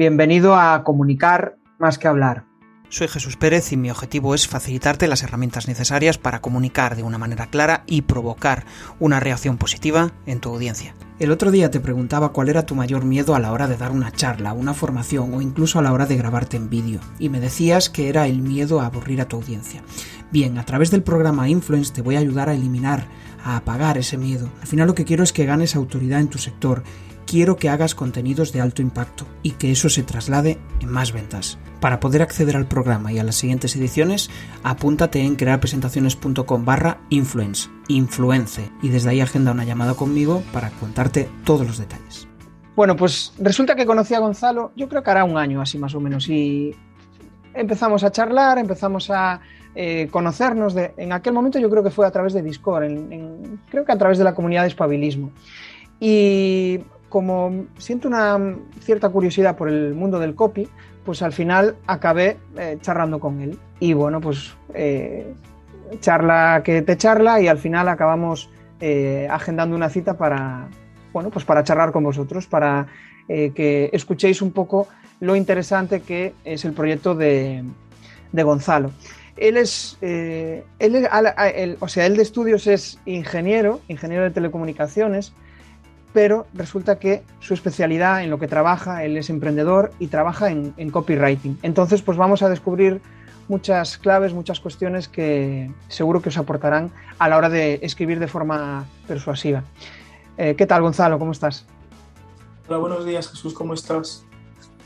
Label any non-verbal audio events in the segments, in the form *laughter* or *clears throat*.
Bienvenido a Comunicar más que hablar. Soy Jesús Pérez y mi objetivo es facilitarte las herramientas necesarias para comunicar de una manera clara y provocar una reacción positiva en tu audiencia. El otro día te preguntaba cuál era tu mayor miedo a la hora de dar una charla, una formación o incluso a la hora de grabarte en vídeo, y me decías que era el miedo a aburrir a tu audiencia. Bien, a través del programa Influence te voy a ayudar a eliminar, a apagar ese miedo. Al final lo que quiero es que ganes autoridad en tu sector quiero que hagas contenidos de alto impacto y que eso se traslade en más ventas. Para poder acceder al programa y a las siguientes ediciones, apúntate en crearpresentaciones.com barra influence, influence, y desde ahí agenda una llamada conmigo para contarte todos los detalles. Bueno, pues resulta que conocí a Gonzalo, yo creo que hará un año así más o menos, y empezamos a charlar, empezamos a eh, conocernos. En aquel momento yo creo que fue a través de Discord, creo que a través de la comunidad de espabilismo. Y como siento una cierta curiosidad por el mundo del copy, pues al final acabé eh, charlando con él. Y bueno, pues eh, charla que te charla y al final acabamos eh, agendando una cita para, bueno, pues para charlar con vosotros, para que escuchéis un poco lo interesante que es el proyecto de, Gonzalo. Él es, él, o sea, él de estudios es ingeniero, ingeniero de telecomunicaciones, pero resulta que su especialidad en lo que trabaja, él es emprendedor y trabaja en, copywriting. Entonces, pues vamos a descubrir muchas claves, muchas cuestiones que seguro que os aportarán a la hora de escribir de forma persuasiva. Eh, ¿Qué tal, Gonzalo? ¿Cómo estás? Hola, buenos días, Jesús, ¿cómo estás?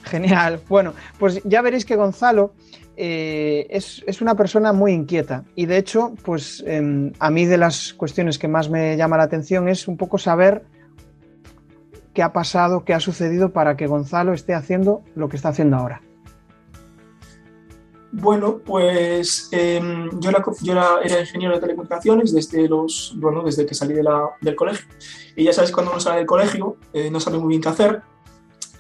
Genial. Bueno, pues ya veréis que Gonzalo eh, es, una persona muy inquieta y de hecho, pues em, a mí de las cuestiones que más me llama la atención es un poco saber qué ha pasado, qué ha sucedido para que Gonzalo esté haciendo lo que está haciendo ahora. Bueno, pues em, yo, era, ingeniero de telecomunicaciones desde, los, bueno, desde que salí del colegio. Y ya sabes, cuando uno sale del colegio eh, no sabe muy bien qué hacer.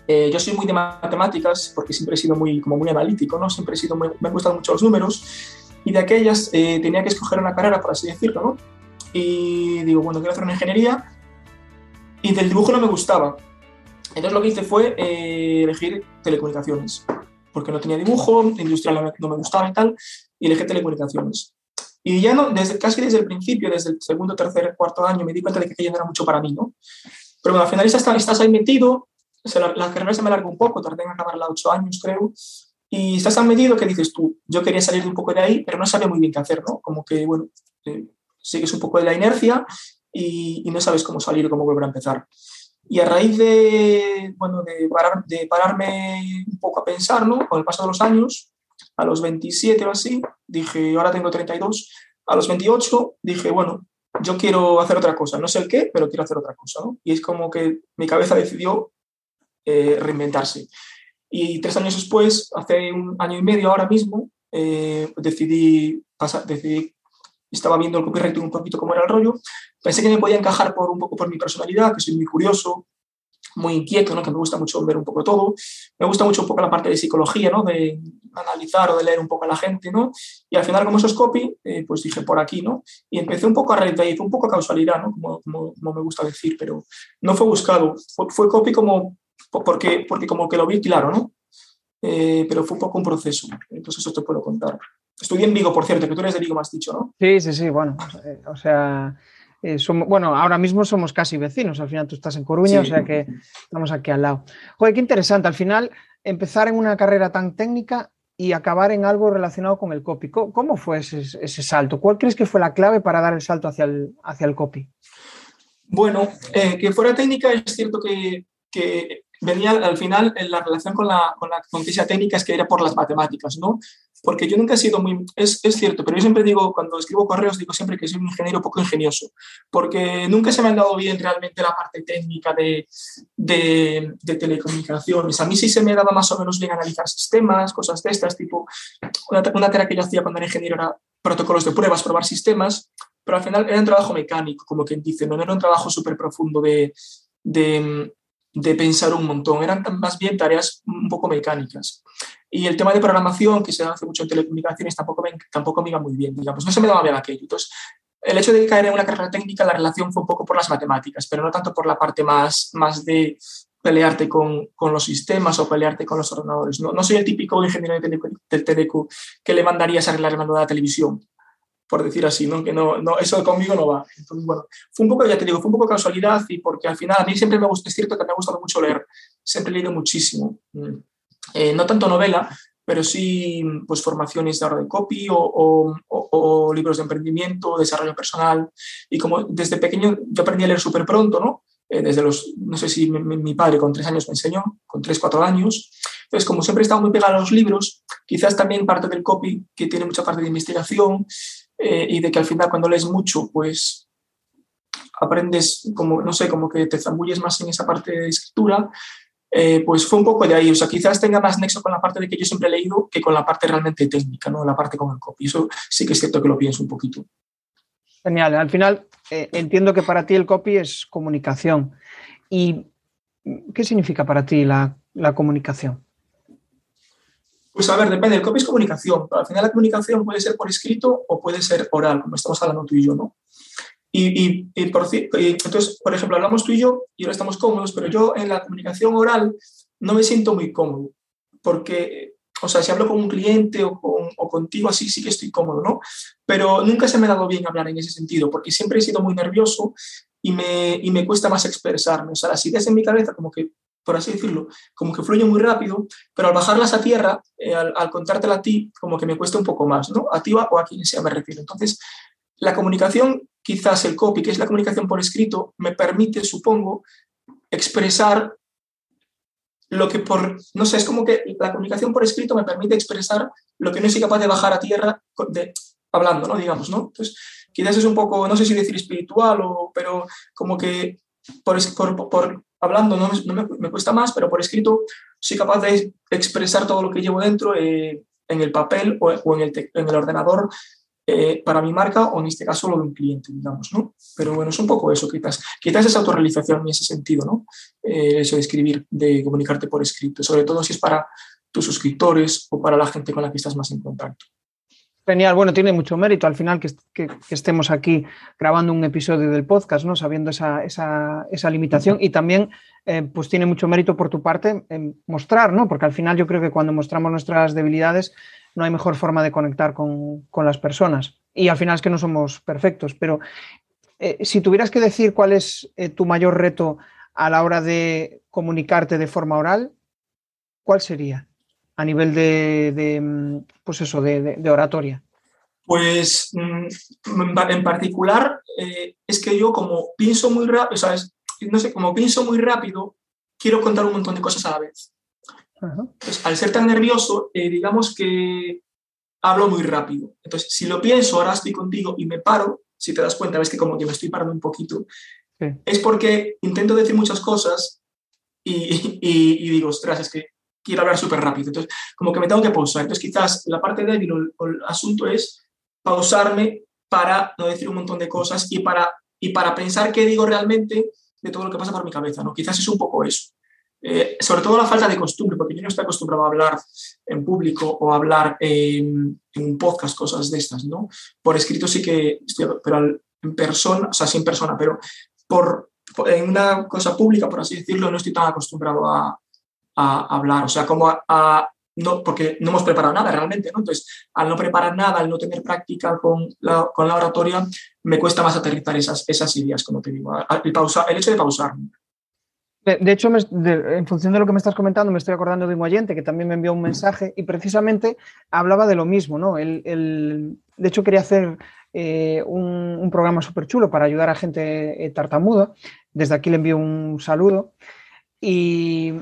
Eh, yo soy muy de matemáticas porque siempre he sido muy, como muy analítico, ¿no? Siempre he sido me han gustado mucho los números. Y de aquellas eh, tenía que escoger una carrera, por así decirlo, ¿no? Y digo, bueno, quiero hacer una ingeniería y del dibujo no me gustaba. Entonces lo que hice fue eh, elegir telecomunicaciones, porque no tenía dibujo, industrial no me gustaba y tal, y elegí telecomunicaciones. Y ya no, desde, casi desde el principio, desde el segundo, tercer, cuarto año, me di cuenta de que aquello no era mucho para mí, ¿no? Pero bueno, al final estás, estás ahí metido, la, carrera se me alargó un poco, tardé en acabarla ocho años, creo, y estás tan metido que dices tú, yo quería salir un poco de ahí, pero no sabía muy bien qué hacer, ¿no? Como que, bueno, eh, sigues un poco de la inercia y, no sabes cómo salir o cómo volver a empezar. Y a raíz de, bueno, de, parar, de pararme un poco a pensar, ¿no? Con el paso de los años, a los 27 o así, dije, ahora tengo 32, a los 28 dije, bueno, yo quiero hacer otra cosa, no sé el qué, pero quiero hacer otra cosa, ¿no? Y es como que mi cabeza decidió eh, reinventarse. Y tres años después, hace un año y medio ahora mismo, eh, decidí, pasar, decidí estaba viendo el copywriting un poquito cómo era el rollo, pensé que me podía encajar por un poco por mi personalidad, que soy muy curioso, muy inquieto, ¿no? que me gusta mucho ver un poco todo. Me gusta mucho un poco la parte de psicología, ¿no? de analizar o de leer un poco a la gente. ¿no? Y al final, como eso es copy, eh, pues dije por aquí. ¿no? Y empecé un poco a fue un poco causalidad, ¿no? como, como, me gusta decir, pero no fue buscado. Fue, copy como, porque, porque como que lo vi claro, ¿no? Eh, pero fue un poco un proceso. Entonces eso te puedo contar. Estudié en Vigo, por cierto, que tú eres de Vigo, me has dicho, ¿no? Sí, sí, sí, bueno, o sea, eh, somos, bueno, ahora mismo somos casi vecinos, al final tú estás en Coruña, o sea que estamos aquí al lado. Joder, qué interesante, al final empezar en una carrera tan técnica y acabar en algo relacionado con el copy. ¿Cómo, fue ese, salto? ¿Cuál crees que fue la clave para dar el salto hacia el, hacia el copy? Bueno, eh, que fuera técnica es cierto que, que venía al final en la relación con la, con la técnica es que era por las matemáticas, ¿no? Porque yo nunca he sido muy, es, es, cierto, pero yo siempre digo, cuando escribo correos, digo siempre que soy un ingeniero poco ingenioso, porque nunca se me ha dado bien realmente la parte técnica de, de, de telecomunicaciones. A mí sí se me daba más o menos bien analizar sistemas, cosas de estas, tipo, una, una tarea que yo hacía cuando era ingeniero era protocolos de pruebas, probar sistemas, pero al final era un trabajo mecánico, como quien dice, no era un trabajo súper profundo de, de, de pensar un montón, eran más bien tareas un poco mecánicas. Y el tema de programación, que se hace mucho en telecomunicaciones, tampoco me, tampoco me iba muy bien, digamos, no se me daba bien aquello. Entonces, el hecho de caer en una carrera técnica, la relación fue un poco por las matemáticas, pero no tanto por la parte más, más de pelearte con, con, los sistemas o pelearte con los ordenadores. No, no soy el típico ingeniero del Teleco que le mandarías a arreglar de la televisión, por decir así, ¿no? que no, no, eso conmigo no va. Entonces, bueno, fue un poco, ya te digo, fue un poco casualidad y porque al final a mí siempre me gusta, es cierto que me ha gustado mucho leer, siempre he leído muchísimo. Mm. Eh, no tanto novela, pero sí pues formaciones de hora de copy o, libros de emprendimiento, desarrollo personal. Y como desde pequeño yo aprendí a leer súper pronto, ¿no? Eh, desde los, no sé si mi, mi, padre con tres años me enseñó, con tres, cuatro años. Entonces, como siempre he estado muy pegado a los libros, quizás también parte del copy, que tiene mucha parte de investigación, eh, y de que al final cuando lees mucho, pues aprendes como, no sé, como que te zambulles más en esa parte de escritura, eh, pues fue un poco de ahí. O sea, quizás tenga más nexo con la parte de que yo siempre he leído que con la parte realmente técnica, ¿no? La parte con el copy. Eso sí que es cierto que lo pienso un poquito. Genial. Al final, eh, entiendo que para ti el copy es comunicación. ¿Y qué significa para ti la, la comunicación? Pues a ver, depende, el copy es comunicación, pero al final la comunicación puede ser por escrito o puede ser oral, como estamos hablando tú y yo, ¿no? Y, y, por, entonces, por ejemplo, hablamos tú y yo y ahora estamos cómodos, pero yo en la comunicación oral no me siento muy cómodo, porque, o sea, si hablo con un cliente o, con, o contigo así, sí que estoy cómodo, ¿no? Pero nunca se me ha dado bien hablar en ese sentido, porque siempre he sido muy nervioso y me, y me cuesta más expresarme. O sea, las ideas en mi cabeza como que por así decirlo, como que fluye muy rápido, pero al bajarlas a tierra, eh, al, al, contártela a ti, como que me cuesta un poco más, ¿no? A ti o a quien sea me refiero. Entonces, la comunicación, quizás el copy, que es la comunicación por escrito, me permite, supongo, expresar lo que por, no sé, es como que la comunicación por escrito me permite expresar lo que no soy capaz de bajar a tierra de, hablando, ¿no? Digamos, ¿no? Entonces, quizás es un poco, no sé si decir espiritual, o, pero como que por, por, por hablando no, me, cuesta más, pero por escrito soy capaz de expresar todo lo que llevo dentro eh, en el papel o, o en, el en, el ordenador eh, para mi marca o en este caso lo de un cliente, digamos, ¿no? Pero bueno, es un poco eso, quizás, quizás esa autorrealización en ese sentido, ¿no? Eh, eso de escribir, de comunicarte por escrito, sobre todo si es para tus suscriptores o para la gente con la que estás más en contacto. Genial, bueno, tiene mucho mérito al final que, estemos aquí grabando un episodio del podcast, ¿no? Sabiendo esa, esa, esa limitación y también, eh, pues tiene mucho mérito por tu parte mostrar, ¿no? Porque al final yo creo que cuando mostramos nuestras debilidades no hay mejor forma de conectar con, con las personas. Y al final es que no somos perfectos, pero eh, si tuvieras que decir cuál es eh, tu mayor reto a la hora de comunicarte de forma oral, ¿cuál sería? a nivel de, de pues eso, de, de, oratoria? Pues mm, en particular eh, es que yo como pienso muy rápido. No sé, como pienso muy rápido, quiero contar un montón de cosas a la vez. -huh. Entonces, al ser tan nervioso, eh, digamos que hablo muy rápido. Entonces, si lo pienso, ahora estoy contigo y me paro, si te das cuenta, ves que como que me estoy parando un poquito, sí. es porque intento decir muchas cosas y, y, y digo, ostras, es que quiero hablar súper rápido. Entonces, como que me tengo que pausar. Entonces, quizás la parte débil o el, o el, asunto es pausarme para no decir un montón de cosas y para, y para pensar qué digo realmente de todo lo que pasa por mi cabeza. ¿no? Quizás es un poco eso. Eh, sobre todo la falta de costumbre, porque yo no estoy acostumbrado a hablar en público o a hablar en, en un podcast, cosas de estas, ¿no? Por escrito sí que estoy, pero en persona, o sea, sin persona, pero por, en una cosa pública, por así decirlo, no estoy tan acostumbrado a, a hablar, o sea, como a, a, no, porque no hemos preparado nada realmente, ¿no? Entonces, al no preparar nada, al no tener práctica con la, con la oratoria, me cuesta más aterrizar esas, esas ideas, como te digo, el, pausa, el hecho de pausar. De, hecho, en función de lo que me estás comentando, me estoy acordando de un oyente que también me envió un mensaje y precisamente hablaba de lo mismo, ¿no? El, de hecho, quería hacer eh, un, un, programa súper chulo para ayudar a gente eh, tartamuda. Desde aquí le envío un saludo. Y,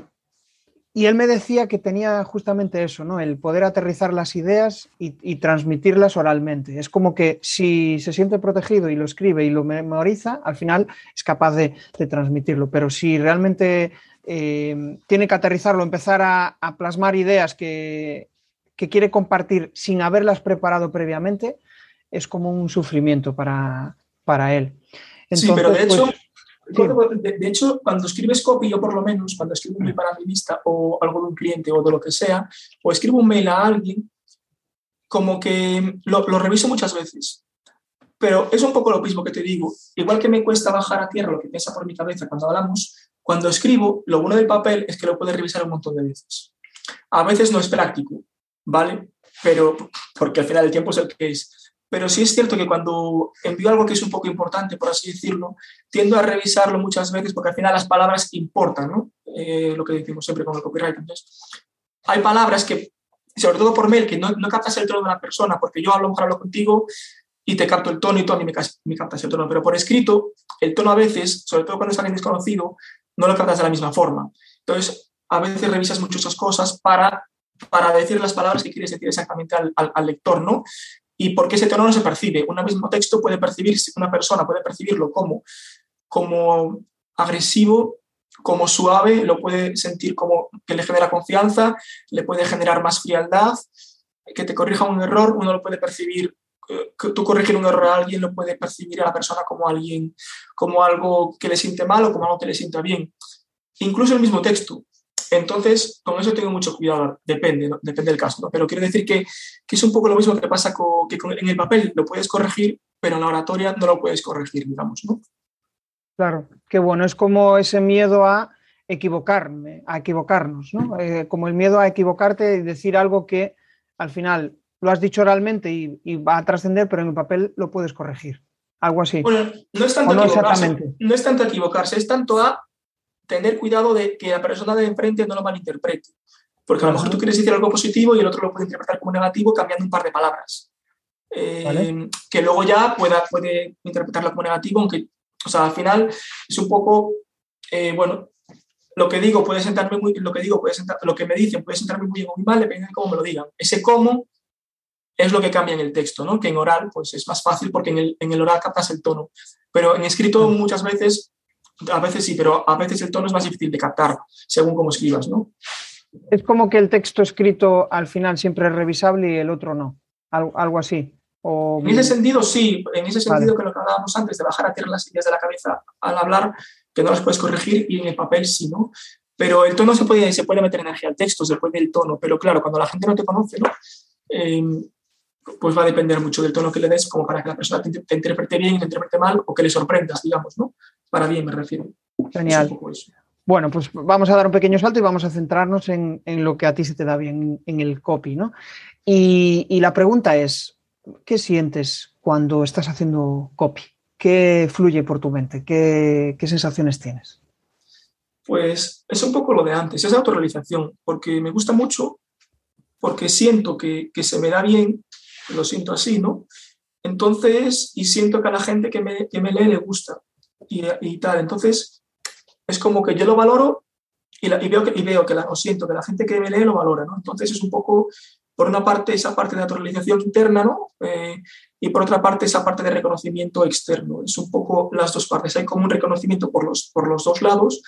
y él me decía que tenía justamente eso, ¿no? El poder aterrizar las ideas y, y, transmitirlas oralmente. Es como que si se siente protegido y lo escribe y lo memoriza, al final es capaz de, de transmitirlo. Pero si realmente eh, tiene que aterrizarlo, empezar a, a plasmar ideas que, que, quiere compartir sin haberlas preparado previamente, es como un sufrimiento para, para él. Entonces, sí, pero de hecho, pues, de, de, hecho, cuando escribes copy, yo por lo menos, cuando escribo un mail para mi lista o algo de un cliente o de lo que sea, o escribo un mail a alguien, como que lo, lo reviso muchas veces. Pero es un poco lo mismo que te digo. Igual que me cuesta bajar a tierra lo que piensa por mi cabeza cuando hablamos, Cuando escribo, lo bueno del papel es que lo puedes revisar un montón de veces. A veces no es práctico, ¿vale? Pero porque al final el tiempo es el que es. Pero sí es cierto que cuando envío algo que es un poco importante, por así decirlo, tiendo a revisarlo muchas veces porque al final las palabras importan, ¿no? Eh, lo que decimos siempre con el copyright. Entonces, hay palabras que, sobre todo por mail, que no, no captas el tono de una persona, porque yo a lo mejor hablo contigo y te capto el tono y tú a mí me, captas el tono, pero por escrito, el tono a veces, sobre todo cuando es alguien desconocido, no lo captas de la misma forma. Entonces, a veces revisas muchas esas cosas para, para decir las palabras que quieres decir exactamente al, al, lector, ¿no? Y porque ese tono no se percibe. Un mismo texto puede percibirse, una persona puede percibirlo como, como agresivo, como suave, lo puede sentir como que le genera confianza, le puede generar más frialdad, que te corrija un error, uno lo puede percibir que tú corregir un error a alguien lo puede percibir a la persona como alguien, como algo que le siente mal o como algo que le sienta bien. Incluso el mismo texto. Entonces, con eso tengo mucho cuidado, depende, depende del caso, pero quiero decir que, que, es un poco lo mismo que pasa con, que en el papel, lo puedes corregir, pero en la oratoria no lo puedes corregir, digamos, ¿no? Claro, qué bueno, es como ese miedo a equivocarme, a equivocarnos, ¿no? Eh, como el miedo a equivocarte y decir algo que al final lo has dicho oralmente y, va a trascender, pero en el papel lo puedes corregir. Algo así. Bueno, no es tanto, equivocarse, no es tanto equivocarse, es tanto a tener cuidado de que la persona de enfrente no lo malinterprete. Porque a lo mejor tú quieres decir algo positivo y el otro lo puede interpretar como negativo cambiando un par de palabras. Eh, que luego ya pueda, puede interpretarlo como negativo, aunque, o sea, al final es un poco, eh, bueno, lo que digo puede sentarme muy, lo que digo puede sentar, lo que me dicen puede sentarme muy bien o muy mal, depende de cómo me lo digan. Ese cómo es lo que cambia en el texto, ¿no? Que en oral pues es más fácil porque en el, en el oral captas el tono, pero en escrito muchas veces, a veces sí, pero a veces el tono es más difícil de captar según cómo escribas, ¿no? Es como que el texto escrito al final siempre es revisable y el otro no, algo, algo así. O... En ese sentido, sí, en ese sentido que lo que hablábamos antes, de bajar a tierra las ideas de la cabeza al hablar, que no las puedes corregir, y en el papel sí, ¿no? Pero el tono se puede, se puede meter energía al texto, se puede el tono, pero claro, cuando la gente no te conoce, ¿no? Eh, pues va a depender mucho del tono que le des como para que la persona te, interprete bien, te interprete mal o que le sorprendas, digamos, ¿no? Para bien me refiero. Genial. Bueno, pues vamos a dar un pequeño salto y vamos a centrarnos en, lo que a ti se te da bien en el copy, ¿no? Y, la pregunta es, ¿qué sientes cuando estás haciendo copy? ¿Qué fluye por tu mente? ¿Qué, qué sensaciones tienes? Pues es un poco lo de antes, es autorrealización, porque me gusta mucho, porque siento que, que se me da bien lo siento así, ¿no? Entonces, y siento que a la gente que me, que me lee le gusta y, tal. Entonces, es como que yo lo valoro y, y veo, que, y veo que la, siento que la gente que me lee lo valora, ¿no? Entonces, es un poco, por una parte, esa parte de naturalización interna, ¿no? Eh, y por otra parte, esa parte de reconocimiento externo. Es un poco las dos partes. Hay como un reconocimiento por los, por los dos lados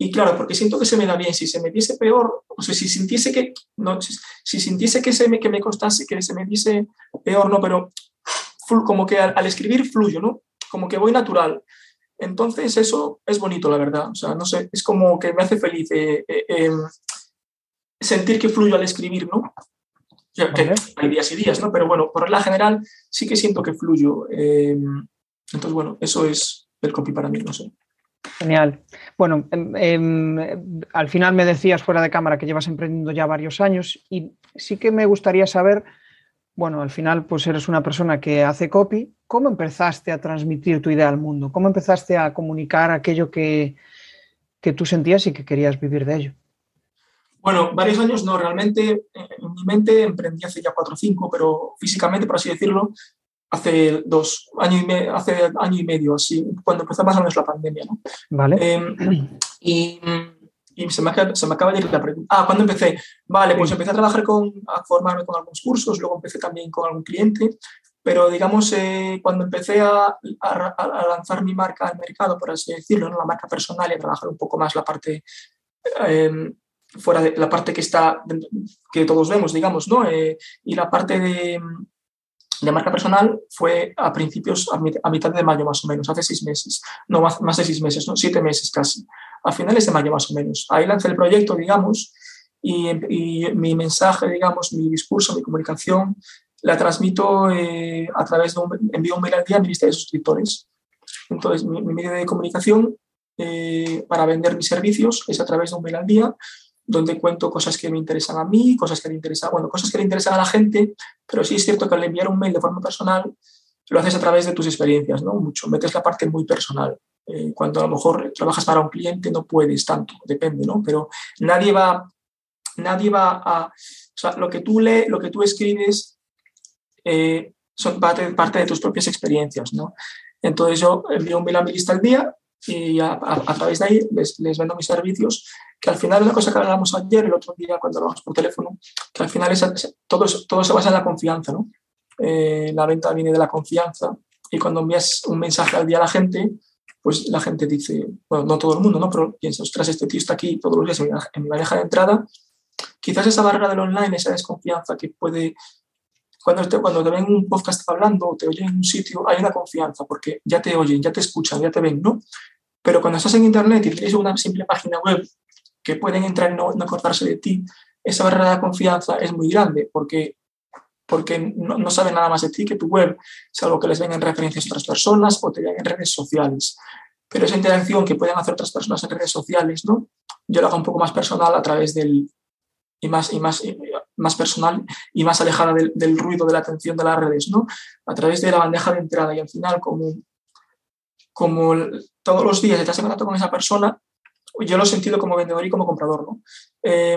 y claro, porque siento que se me da bien, si se me diese peor, o sea, si sintiese que, no, si, sintiese que, se me, que me costase, que se me diese peor, no, pero como que al, escribir fluyo, ¿no? Como que voy natural. Entonces eso es bonito, la verdad. O sea, no sé, es como que me hace feliz eh, eh, em, sentir que fluyo al escribir, ¿no? que hay días y días, ¿no? Pero bueno, por regla general sí que siento que fluyo. Em, entonces, bueno, eso es el copy para mí, no sé. Genial. Bueno, em, al final me decías fuera de cámara que llevas emprendiendo ya varios años y sí que me gustaría saber, bueno, al final pues eres una persona que hace copy, ¿cómo empezaste a transmitir tu idea al mundo? ¿Cómo empezaste a comunicar aquello que, que tú sentías y que querías vivir de ello? Bueno, varios años no, realmente en mi mente emprendí hace ya cuatro o cinco, pero físicamente, por así decirlo, hace dos, año y, me, hace año y medio, así, cuando empezó más o menos la pandemia, ¿no? Vale. Em, y, y se, me, se, me, acaba de ir la pregunta. Ah, ¿cuándo empecé? Vale, pues empecé a trabajar con, a formarme con algunos cursos, luego empecé también con algún cliente, pero digamos, eh, cuando empecé a, a, a, lanzar mi marca al mercado, por así decirlo, ¿no? la marca personal y a trabajar un poco más la parte... Eh, fuera de la parte que está que todos vemos digamos no eh, y la parte de, de marca personal fue a principios, a, mitad de mayo más o menos, hace seis meses, no más, más de seis meses, ¿no? siete meses casi, a finales de mayo más o menos. Ahí lancé el proyecto, digamos, y, mi mensaje, digamos, mi discurso, mi comunicación, la transmito eh, a través de un, envío un mail al día a mi lista de suscriptores. Entonces, mi, medio de comunicación eh, para vender mis servicios es a través de un mail al día, donde cuento cosas que me interesan a mí, cosas que le interesan, bueno, cosas que le interesan a la gente, pero sí es cierto que al enviar un mail de forma personal, lo haces a través de tus experiencias, ¿no? Mucho, metes la parte muy personal. Eh, cuando a lo mejor trabajas para un cliente no puedes tanto, depende, ¿no? Pero nadie va, nadie va a, o sea, lo que tú lees, lo que tú escribes eh, son parte, parte de tus propias experiencias, ¿no? Entonces yo envío un mail a mi lista al día y a, través de ahí les, les, vendo mis servicios, que al final es una cosa que hablábamos ayer, el otro día cuando hablamos por teléfono, que al final es, todo, todo se basa en la confianza, ¿no? Eh, la venta viene de la confianza y cuando envías un mensaje al día a la gente, pues la gente dice, bueno, no todo el mundo, ¿no? Pero piensa, ostras, este tío está aquí todos los días en mi, bandeja de entrada. Quizás esa barrera del online, esa desconfianza que puede cuando te, cuando te ven un podcast hablando o te oyen en un sitio, hay una confianza porque ya te oyen, ya te escuchan, ya te ven, ¿no? Pero cuando estás en Internet y tienes una simple página web que pueden entrar y no, no acordarse de ti, esa barrera de confianza es muy grande porque, porque no, no, saben nada más de ti que tu web, salvo que les vengan referencias a otras personas o te vean en redes sociales. Pero esa interacción que pueden hacer otras personas en redes sociales, ¿no? Yo lo hago un poco más personal a través del, y más, y más, más personal y más alejada del, del, ruido de la atención de las redes, ¿no? A través de la bandeja de entrada y al final como, como todos los días estás en contacto con esa persona, yo lo he sentido como vendedor y como comprador, ¿no? Eh,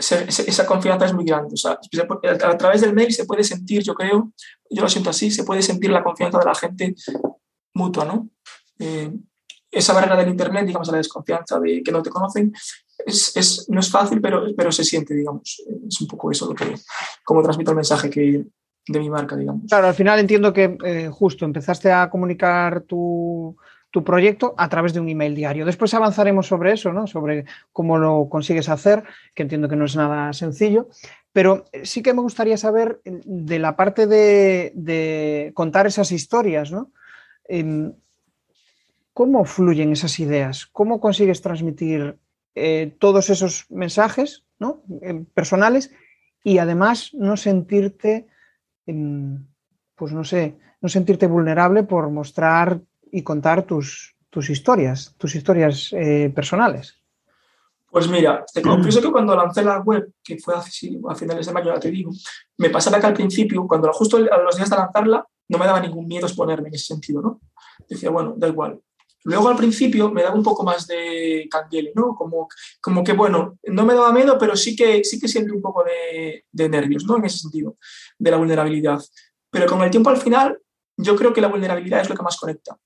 esa confianza es muy grande. O sea, a, través del mail se puede sentir, yo creo, yo lo siento así, se puede sentir la confianza de la gente mutua, ¿no? Eh, esa barrera del Internet, digamos, la desconfianza de que no te conocen, es, es, no es fácil, pero, pero se siente, digamos. Es un poco eso lo que, como transmito el mensaje que, de mi marca, digamos. Claro, al final entiendo que eh, justo empezaste a comunicar tu, tu, proyecto a través de un email diario. Después avanzaremos sobre eso, ¿no? Sobre cómo lo consigues hacer, que entiendo que no es nada sencillo. Pero sí que me gustaría saber de la parte de, contar esas historias, ¿no? Eh, ¿Cómo fluyen esas ideas? ¿Cómo consigues transmitir eh, todos esos mensajes ¿no? eh, personales y además no sentirte, eh, pues no sé, no sentirte vulnerable por mostrar y contar tus, tus historias, tus historias eh, personales. Pues mira, te confieso que cuando lancé la web, que fue a, a finales de mayo, ya te digo, me pasaba que al principio, cuando justo a los días de lanzarla, no me daba ningún miedo exponerme en ese sentido, ¿no? Decía, bueno, da igual, Luego al principio me daba un poco más de canguele, ¿no? Como, como que, bueno, no me daba miedo, pero sí que, sí que siento un poco de, de nervios, ¿no? En ese sentido, de la vulnerabilidad. Pero con el tiempo al final, yo creo que la vulnerabilidad es lo que más conecta.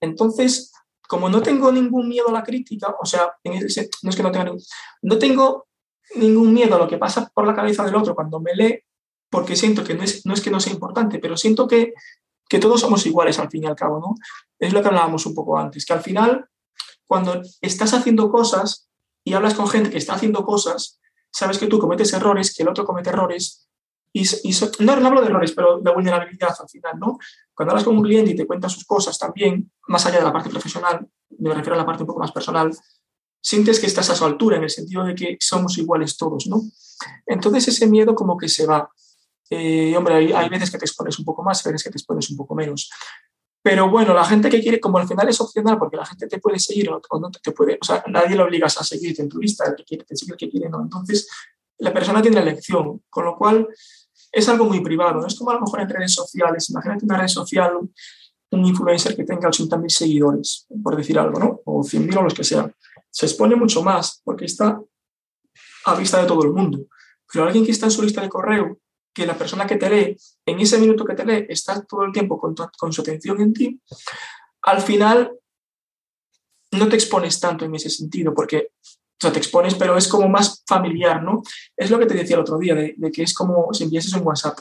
Entonces, como no tengo ningún miedo a la crítica, o sea, no es que no tenga ningún, no tengo ningún miedo a lo que pasa por la cabeza del otro cuando me lee, porque siento que no es, no es que no sea importante, pero siento que que todos somos iguales al fin y al cabo, ¿no? Es lo que hablábamos un poco antes, que al final, cuando estás haciendo cosas y hablas con gente que está haciendo cosas, sabes que tú cometes errores, que el otro comete errores, y, y no, no, hablo de errores, pero de vulnerabilidad al final, ¿no? Cuando hablas con un cliente y te cuenta sus cosas también, más allá de la parte profesional, me refiero a la parte un poco más personal, sientes que estás a su altura en el sentido de que somos iguales todos, ¿no? Entonces ese miedo como que se va. Eh, hombre, hay, hay, veces que te expones un poco más, hay veces que te expones un poco menos. Pero bueno, la gente que quiere, como al final es opcional, porque la gente te puede seguir o, no te, te, puede, o sea, nadie le obligas a seguirte en tu lista, el que quiere te sigue, el que quiere no. Entonces, la persona tiene la elección, con lo cual es algo muy privado. No es como a lo mejor en redes sociales. Imagínate una red social, un influencer que tenga 80.000 seguidores, por decir algo, ¿no? O 100.000 o los que sean. Se expone mucho más porque está a vista de todo el mundo. Pero alguien que está en su lista de correo que la persona que te lee, en ese minuto que te lee, está todo el tiempo con, con su atención en ti, al final no te expones tanto en ese sentido, porque o te expones, pero es como más familiar, ¿no? Es lo que te decía el otro día, de, que es como si enviases un WhatsApp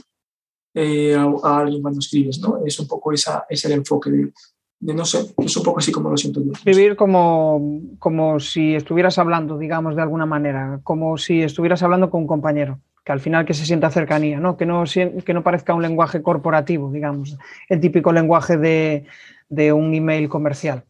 eh, a, alguien cuando escribes, ¿no? Es un poco esa, ese el enfoque de, de, no sé, es un poco así como lo siento yo. Vivir como, como si estuvieras hablando, digamos, de alguna manera, como si estuvieras hablando con un compañero que al final que se sienta cercanía, ¿no? Que, no, que no parezca un lenguaje corporativo, digamos, el típico lenguaje de, de un email comercial.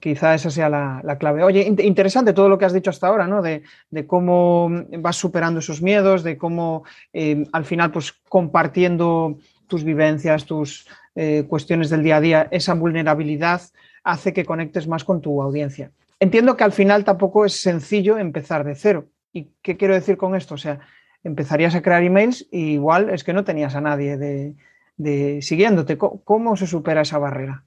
Quizá esa sea la, la, clave. Oye, interesante todo lo que has dicho hasta ahora, ¿no? De, cómo vas superando esos miedos, de cómo eh, al final, pues compartiendo tus vivencias, tus, eh, cuestiones del día a día, esa vulnerabilidad hace que conectes más con tu audiencia. Entiendo que al final tampoco es sencillo empezar de cero. ¿Y qué quiero decir con esto? O sea, empezarías a crear emails y igual es que no tenías a nadie de, siguiéndote. ¿Cómo, se supera esa barrera?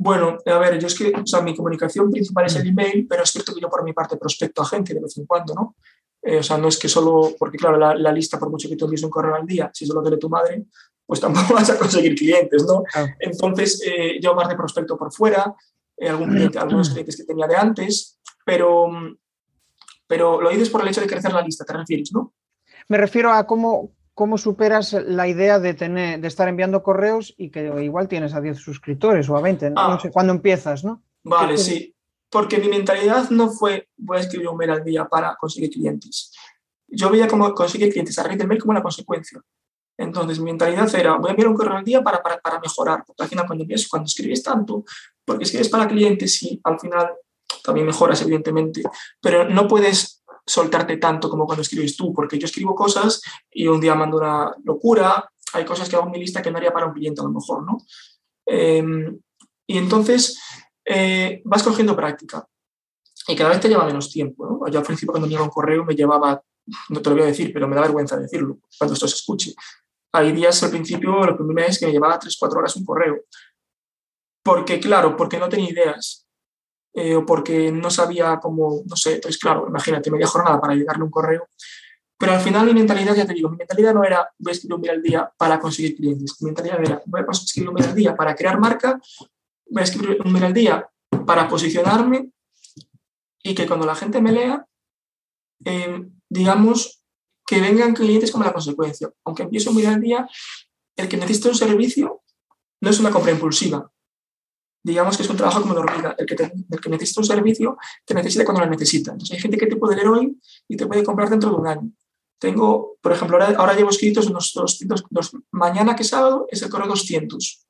Bueno, a ver, yo es que, o sea, mi comunicación principal es el email, pero es cierto que yo por mi parte prospecto a gente de vez en cuando, ¿no? Eh, o sea, no es que solo, porque claro, la, lista, por mucho que tú envíes un correo al día, si solo te lee tu madre, pues *laughs* tampoco vas a conseguir clientes, ¿no? Entonces, eh, yo más de prospecto por fuera, eh, algún cliente, *clears throat* algunos clientes que tenía de antes, pero, pero lo dices por el hecho de crecer la lista, te refieres, ¿no? Me refiero a cómo, cómo superas la idea de, tener, de estar enviando correos y que igual tienes a 10 suscriptores o a 20, no, ah. sé, cuándo empiezas, ¿no? Vale, sí. Porque mi mentalidad no fue voy a escribir un mail al día para conseguir clientes. Yo veía como conseguir clientes a raíz del mail como una consecuencia. Entonces, mi mentalidad era, voy a enviar un correo al día para, para, para mejorar. Porque al final, cuando, envías, cuando escribes tanto, porque escribes para clientes y al final también mejoras, evidentemente, pero no puedes soltarte tanto como cuando escribes tú, porque yo escribo cosas y un día mando una locura, hay cosas que hago en mi lista que no haría para un cliente a lo mejor, ¿no? Em, y entonces eh, vas cogiendo práctica y cada vez te lleva menos tiempo, ¿no? Yo al principio cuando enviaba un correo me llevaba, no te lo voy a decir, pero me da vergüenza decirlo cuando esto se escuche. Hay días al principio, los primeros meses, que me llevaba 3-4 horas un correo. Porque, claro, porque no tenía ideas. Eh, o porque no sabía cómo, no sé, entonces claro, imagínate, media jornada para llegarle un correo. Pero al final mi mentalidad, ya te digo, mi mentalidad no era voy a escribir un mail al día para conseguir clientes. Mi mentalidad era voy a escribir un mail al día para crear marca, voy a escribir un mail al día para posicionarme y que cuando la gente me lea, eh, digamos, que vengan clientes como la consecuencia. Aunque empiece un mail al día, el que necesita un servicio no es una compra impulsiva, digamos que es un trabajo como de hormiga, el que, el que necesita un servicio te necesita cuando lo necesita. Entonces hay gente que te puede leer hoy y te puede comprar dentro de un año. Tengo, por ejemplo, ahora, llevo escritos unos 200, mañana que sábado es el correo 200.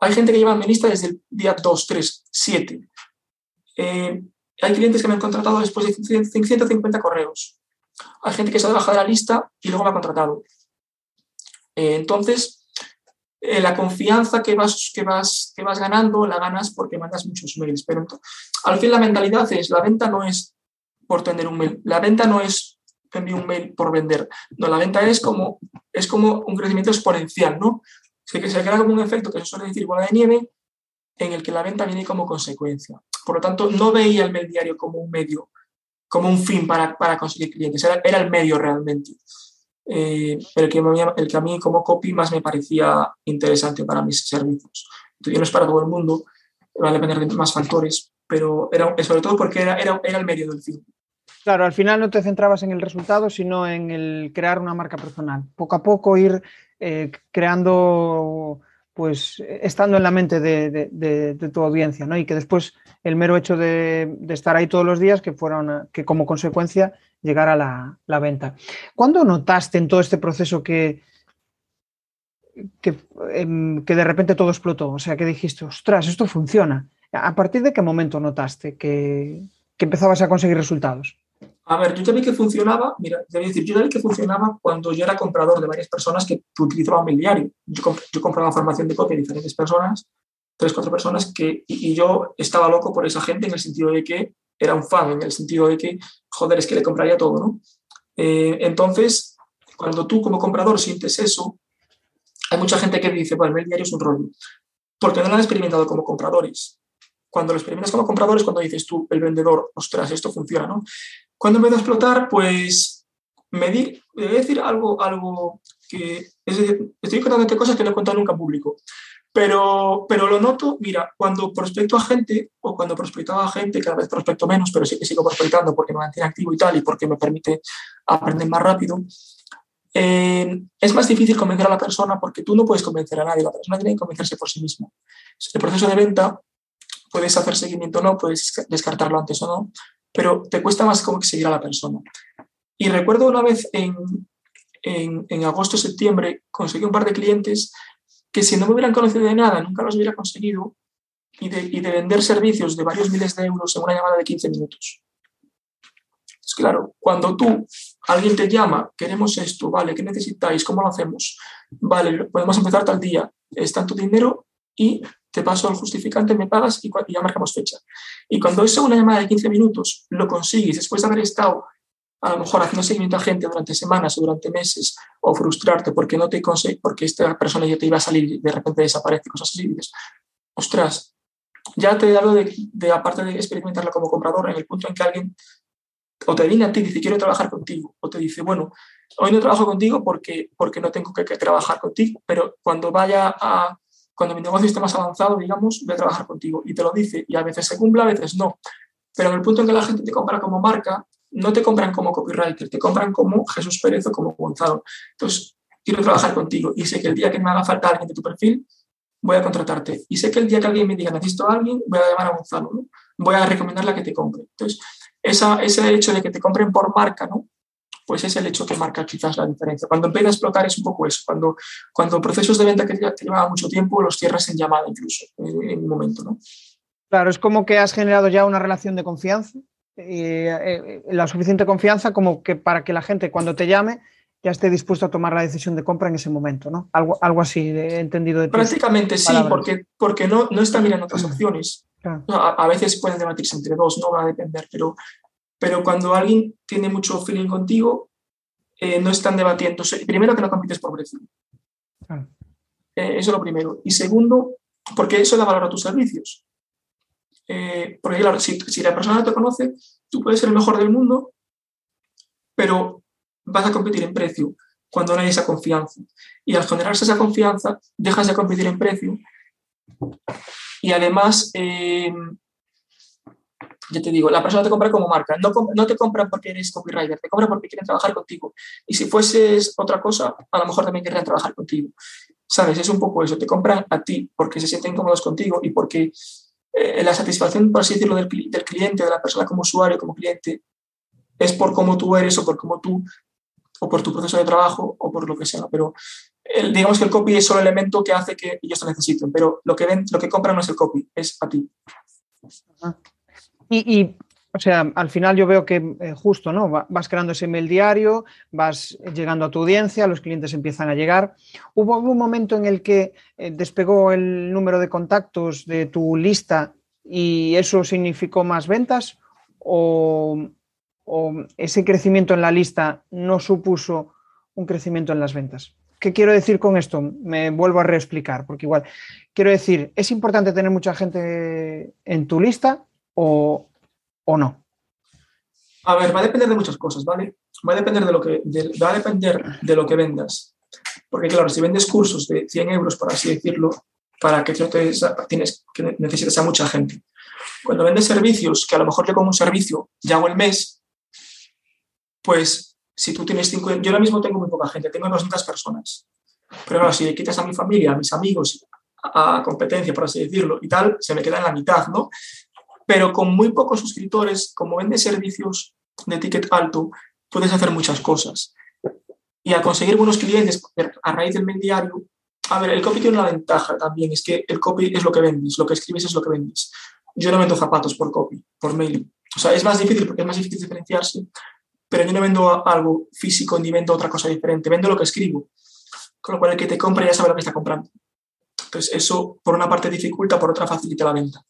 Hay gente que lleva en mi lista desde el día 2, 3, 7. hay clientes que me han contratado después de 150 correos. Hay gente que se ha bajado de la lista y luego me ha contratado. Eh, entonces, eh, la confianza que vas, que, vas, que vas ganando la ganas porque mandas muchos mails. Pero al fin la mentalidad es, la venta no es por tener un mail, la venta no es envío un mail por vender. No, la venta es como, es como un crecimiento exponencial, ¿no? Se, que se crea como un efecto que se suele decir bola de nieve, en el que la venta viene como consecuencia. Por lo tanto, no veía el mail diario como un medio, como un fin para, para conseguir clientes, era, era el medio realmente eh, el, que el que a mí como copy más me parecía interesante para mis servicios. Entonces, no es para todo el mundo, va a depender de más factores, pero era, sobre todo porque era, era, era el medio del film. Claro, al final no te centrabas en el resultado, sino en el crear una marca personal. Poco a poco ir eh, creando pues estando en la mente de, tu audiencia, ¿no? Y que después el mero hecho de, estar ahí todos los días, que fueron, que como consecuencia llegara la, la venta. ¿Cuándo notaste en todo este proceso que, em, que, de repente todo explotó? O sea, que dijiste, ostras, esto funciona. ¿A partir de qué momento notaste que, que empezabas a conseguir resultados? A ver, yo ya vi que funcionaba, mira, decir, yo ya vi que funcionaba cuando yo era comprador de varias personas que utilizaban mi diario. Yo, yo compraba formación de copia de diferentes personas, tres, cuatro personas, que, y, yo estaba loco por esa gente en el sentido de que era un fan, en el sentido de que, joder, es que le compraría todo, ¿no? Eh, entonces, cuando tú como comprador sientes eso, hay mucha gente que dice, bueno, el diario es un rollo, porque no lo han experimentado como compradores. Cuando lo experimentas como comprador es cuando dices tú, el vendedor, ostras, esto funciona, ¿no? Cuando empezó a explotar, pues me di, voy a decir algo, algo que estoy contando cosas que no he contado nunca público, pero, pero lo noto, mira, cuando prospecto a gente o cuando prospectaba a gente, cada vez prospecto menos, pero sí que sigo prospectando porque me mantiene activo y tal y porque me permite aprender más rápido, eh, es más difícil convencer a la persona porque tú no puedes convencer a nadie, la persona tiene que convencerse por sí misma. El proceso de venta puedes hacer seguimiento o no, puedes descartarlo antes o no, pero te cuesta más como que seguir a la persona. Y recuerdo una vez en, en, en agosto, septiembre, conseguí un par de clientes que si no me hubieran conocido de nada, nunca los hubiera conseguido, y de, vender servicios de varios miles de euros en una llamada de 15 minutos. Entonces, claro, cuando tú, alguien te llama, queremos esto, vale, ¿qué necesitáis? ¿Cómo lo hacemos? Vale, podemos empezar tal día, es tanto dinero y te paso el justificante, me pagas y, ya marcamos fecha. Y cuando es una llamada de 15 minutos lo consigues después de haber estado a lo mejor haciendo seguimiento a gente durante semanas o durante meses o frustrarte porque no te porque esta persona ya te iba a salir y de repente desaparece, cosas así, dices, ostras, ya te dado de, de, aparte de experimentarla como comprador, en el punto en que alguien o te viene a ti y dice, quiero trabajar contigo, o te dice, bueno, hoy no trabajo contigo porque, porque no tengo que, que trabajar contigo, pero cuando vaya a, cuando mi negocio esté más avanzado, digamos, voy a trabajar contigo. Y te lo dice, y a veces se cumple, a veces no. Pero en el punto en que la gente te compra como marca, no te compran como copywriter, te compran como Jesús Pérez o como Gonzalo. Entonces, quiero trabajar contigo y sé que el día que me haga falta alguien de tu perfil, voy a contratarte. Y sé que el día que alguien me diga, necesito a alguien, voy a llamar a Gonzalo, ¿no? Voy a recomendarle a que te compre. Entonces, ese hecho de que te compren por marca, ¿no? Pues es el hecho que marca quizás la diferencia. Cuando empieza a explotar es un poco eso. Cuando, cuando procesos de venta que te llevan mucho tiempo, los cierras en llamada incluso, en, en un momento, ¿no? Claro, es como que has generado ya una relación de confianza eh, eh, la suficiente confianza como que para que la gente cuando te llame ya esté dispuesto a tomar la decisión de compra en ese momento, ¿no? Algo, algo así, he entendido de Prácticamente sí, porque, porque no, no está mirando otras opciones. A, veces pueden debatirse entre dos, no va a depender, pero, pero cuando alguien tiene mucho feeling contigo, eh, no están debatiendo. Primero, que no compites por precio. eso es lo primero. Y segundo, porque eso da valor a tus servicios. Eh, porque claro, si, la persona no te conoce, tú puedes ser el mejor del mundo, pero vas a competir en precio cuando no hay esa confianza. Y al generarse esa confianza, dejas de competir en precio. Y además, eh, te digo, la persona te compra como marca. No, no te compra porque eres copywriter, te compra porque quieren trabajar contigo. Y si fueses otra cosa, a lo mejor también querrían trabajar contigo. ¿Sabes? Es un poco eso. Te compran a ti porque se sienten cómodos contigo y porque eh, la satisfacción, por así decirlo, del, del, cliente, de la persona como usuario, como cliente, es por cómo tú eres o por cómo tú, o por tu proceso de trabajo o por lo que sea. Pero digamos que el copy es solo el elemento que hace que ellos te necesiten, pero lo que, ven, lo que compran no es el copy, es a ti. Y o sea, al final yo veo que eh, justo, ¿no? Vas creando ese email diario, vas llegando a tu audiencia, los clientes empiezan a llegar. ¿Hubo algún momento en el que eh, despegó el número de contactos de tu lista y eso significó más ventas? ¿O, o ese crecimiento en la lista no supuso un crecimiento en las ventas? ¿Qué quiero decir con esto? Me vuelvo a reexplicar, porque igual quiero decir, ¿es importante tener mucha gente en tu lista o, o no? A ver, va a depender de muchas cosas, ¿vale? Va a depender de lo que, va a depender de lo que vendas. Porque claro, si vendes cursos de 100 euros, por así decirlo, para que te, tienes que necesitas a mucha gente. Cuando vendes servicios, que a lo mejor yo como un servicio ya hago el mes, pues si tú tienes cinco, yo ahora mismo tengo muy poca gente, tengo 200 personas. Pero claro, si le quitas a mi familia, a mis amigos, a competencia, por así decirlo, y tal, se me queda en la mitad, ¿no? Pero con muy pocos suscriptores, como vendes servicios de ticket alto, puedes hacer muchas cosas. Y a conseguir buenos clientes a raíz del mail diario, a ver, el copy tiene una ventaja también, es que el copy es lo que vendes, lo que escribes es lo que vendes. Yo no vendo zapatos por copy, por mail. O sea, es más difícil porque es más difícil diferenciarse, pero yo no vendo algo físico ni vendo otra cosa diferente, vendo lo que escribo. Con lo cual el que te compra ya sabe lo que está comprando. Entonces eso por una parte dificulta, por otra facilita la venta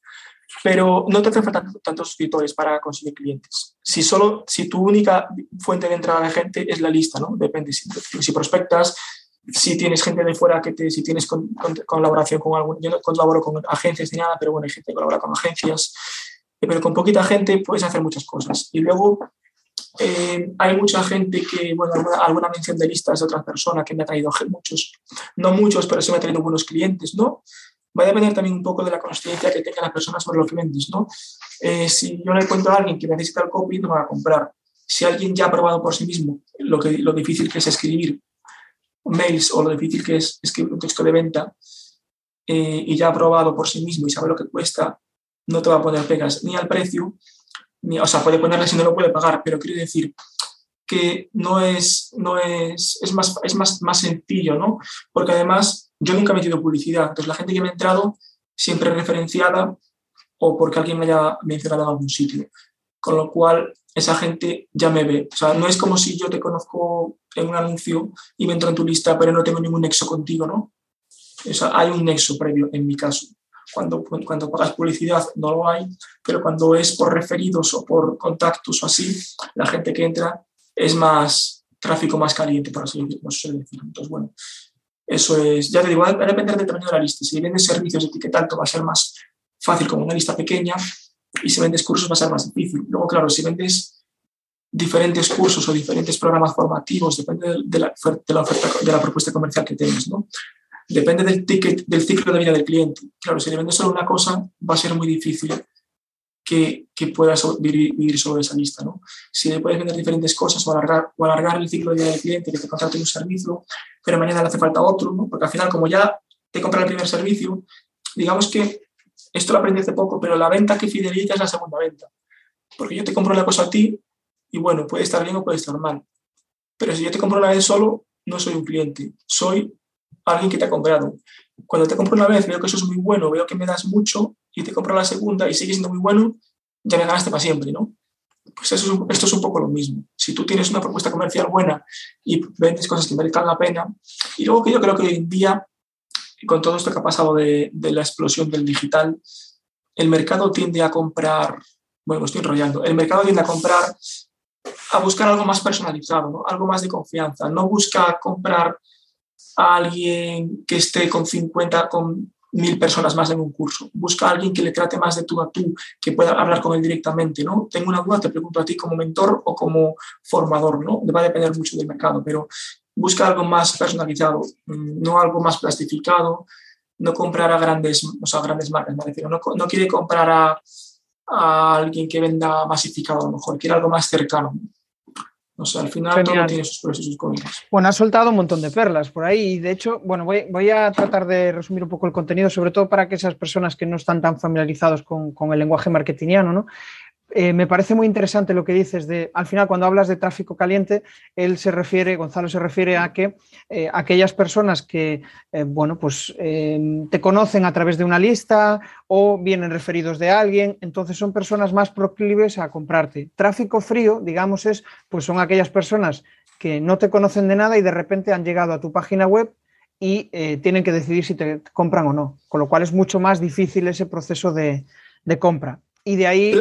pero no te hacen falta tantos suscriptores para conseguir clientes. Si solo, si tu única fuente de entrada de gente es la lista, ¿no? Depende si, si prospectas, si tienes gente de fuera, que te, si tienes colaboración con algún, yo no colaboro con agencias ni nada, pero bueno, hay gente que colabora con agencias, eh, pero con poquita gente puedes hacer muchas cosas. Y luego eh, hay mucha gente que, bueno, alguna, alguna, mención de listas de otra persona que me ha traído muchos, no muchos, pero sí me ha traído buenos clientes, ¿no? Va a depender también un poco de la conciencia que tenga la persona sobre lo que vendes, ¿no? Eh, si yo le cuento a alguien que necesita el copy, no va a comprar. Si alguien ya ha probado por sí mismo lo, que, lo difícil que es escribir mails o lo difícil que es escribir un texto de venta eh, y ya ha probado por sí mismo y sabe lo que cuesta, no te va a poner pegas ni al precio, ni, o sea, puede ponerle si no lo puede pagar, pero quiero decir que no es, no es, es, más, es más, más sencillo, ¿no? Porque además yo nunca he metido publicidad, entonces la gente que me ha entrado siempre referenciada o porque alguien me haya mencionado en algún sitio. Con lo cual esa gente ya me ve. O sea, no es como si yo te conozco en un anuncio y me entro en tu lista, pero no tengo ningún nexo contigo, ¿no? O sea, hay un nexo previo en mi caso. Cuando, cuando pagas publicidad no lo hay, pero cuando es por referidos o por contactos o así, la gente que entra es más tráfico más caliente, para así decir. Entonces, bueno, eso es, ya te digo, va a depender del tamaño de la lista. Si vendes servicios etiquetando va a ser más fácil como una lista pequeña y si vendes cursos va a ser más difícil. Luego, claro, si vendes diferentes cursos o diferentes programas formativos, depende de la, de la, oferta, de la propuesta comercial que tengas, ¿no? Depende del, ticket, del ciclo de vida del cliente. Claro, si le vendes solo una cosa, va a ser muy difícil que, que puedas vivir, sobre esa lista. ¿no? Si le puedes vender diferentes cosas o alargar, o alargar el ciclo de vida del cliente, que te contrate un servicio, pero mañana le hace falta otro, ¿no? porque al final, como ya te compra el primer servicio, digamos que esto lo aprendí hace poco, pero la venta que fideliza es la segunda venta. Porque yo te compro una cosa a ti y bueno, puede estar bien o puede estar mal. Pero si yo te compro una vez solo, no soy un cliente, soy alguien que te ha comprado. Cuando te compro una vez, veo que eso es muy bueno, veo que me das mucho y te compro la segunda y sigue siendo muy bueno, ya me ganaste para siempre, ¿no? Pues eso esto es un poco lo mismo. Si tú tienes una propuesta comercial buena y vendes cosas que merezcan la pena, y luego que yo creo que hoy en día con todo esto que ha pasado de, la explosión del digital, el mercado tiende a comprar, bueno, estoy enrollando, el mercado tiende a comprar, a buscar algo más personalizado, algo más de confianza. No busca comprar a alguien que esté con 50, con mil personas más en un curso. Busca a alguien que le trate más de tú a tú, que pueda hablar con él directamente, ¿no? Tengo una duda, te pregunto a ti como mentor o como formador, ¿no? Va a depender mucho del mercado, pero busca algo más personalizado, mm, no algo más plastificado, no comprar grandes, o sea, grandes marcas, me refiero. No, no quiere comprar a, a, alguien que venda masificado, a lo mejor, quiere algo más cercano. O sea, al final todo tiene sus pros y sus contras. Bueno, has soltado un montón de perlas por ahí y de hecho, bueno, voy, voy, a tratar de resumir un poco el contenido, sobre todo para que esas personas que no están tan familiarizados con, con el lenguaje marketingiano, ¿no? Eh, me parece muy interesante lo que dices de, al final, cuando hablas de tráfico caliente, él se refiere, Gonzalo se refiere a que eh, aquellas personas que, eh, bueno, pues te conocen a través de una lista o vienen referidos de alguien, entonces son personas más proclives a comprarte. Tráfico frío, digamos, es, pues son aquellas personas que no te conocen de nada y de repente han llegado a tu página web y tienen que decidir si te compran o no, con lo cual es mucho más difícil ese proceso de compra. Y de ahí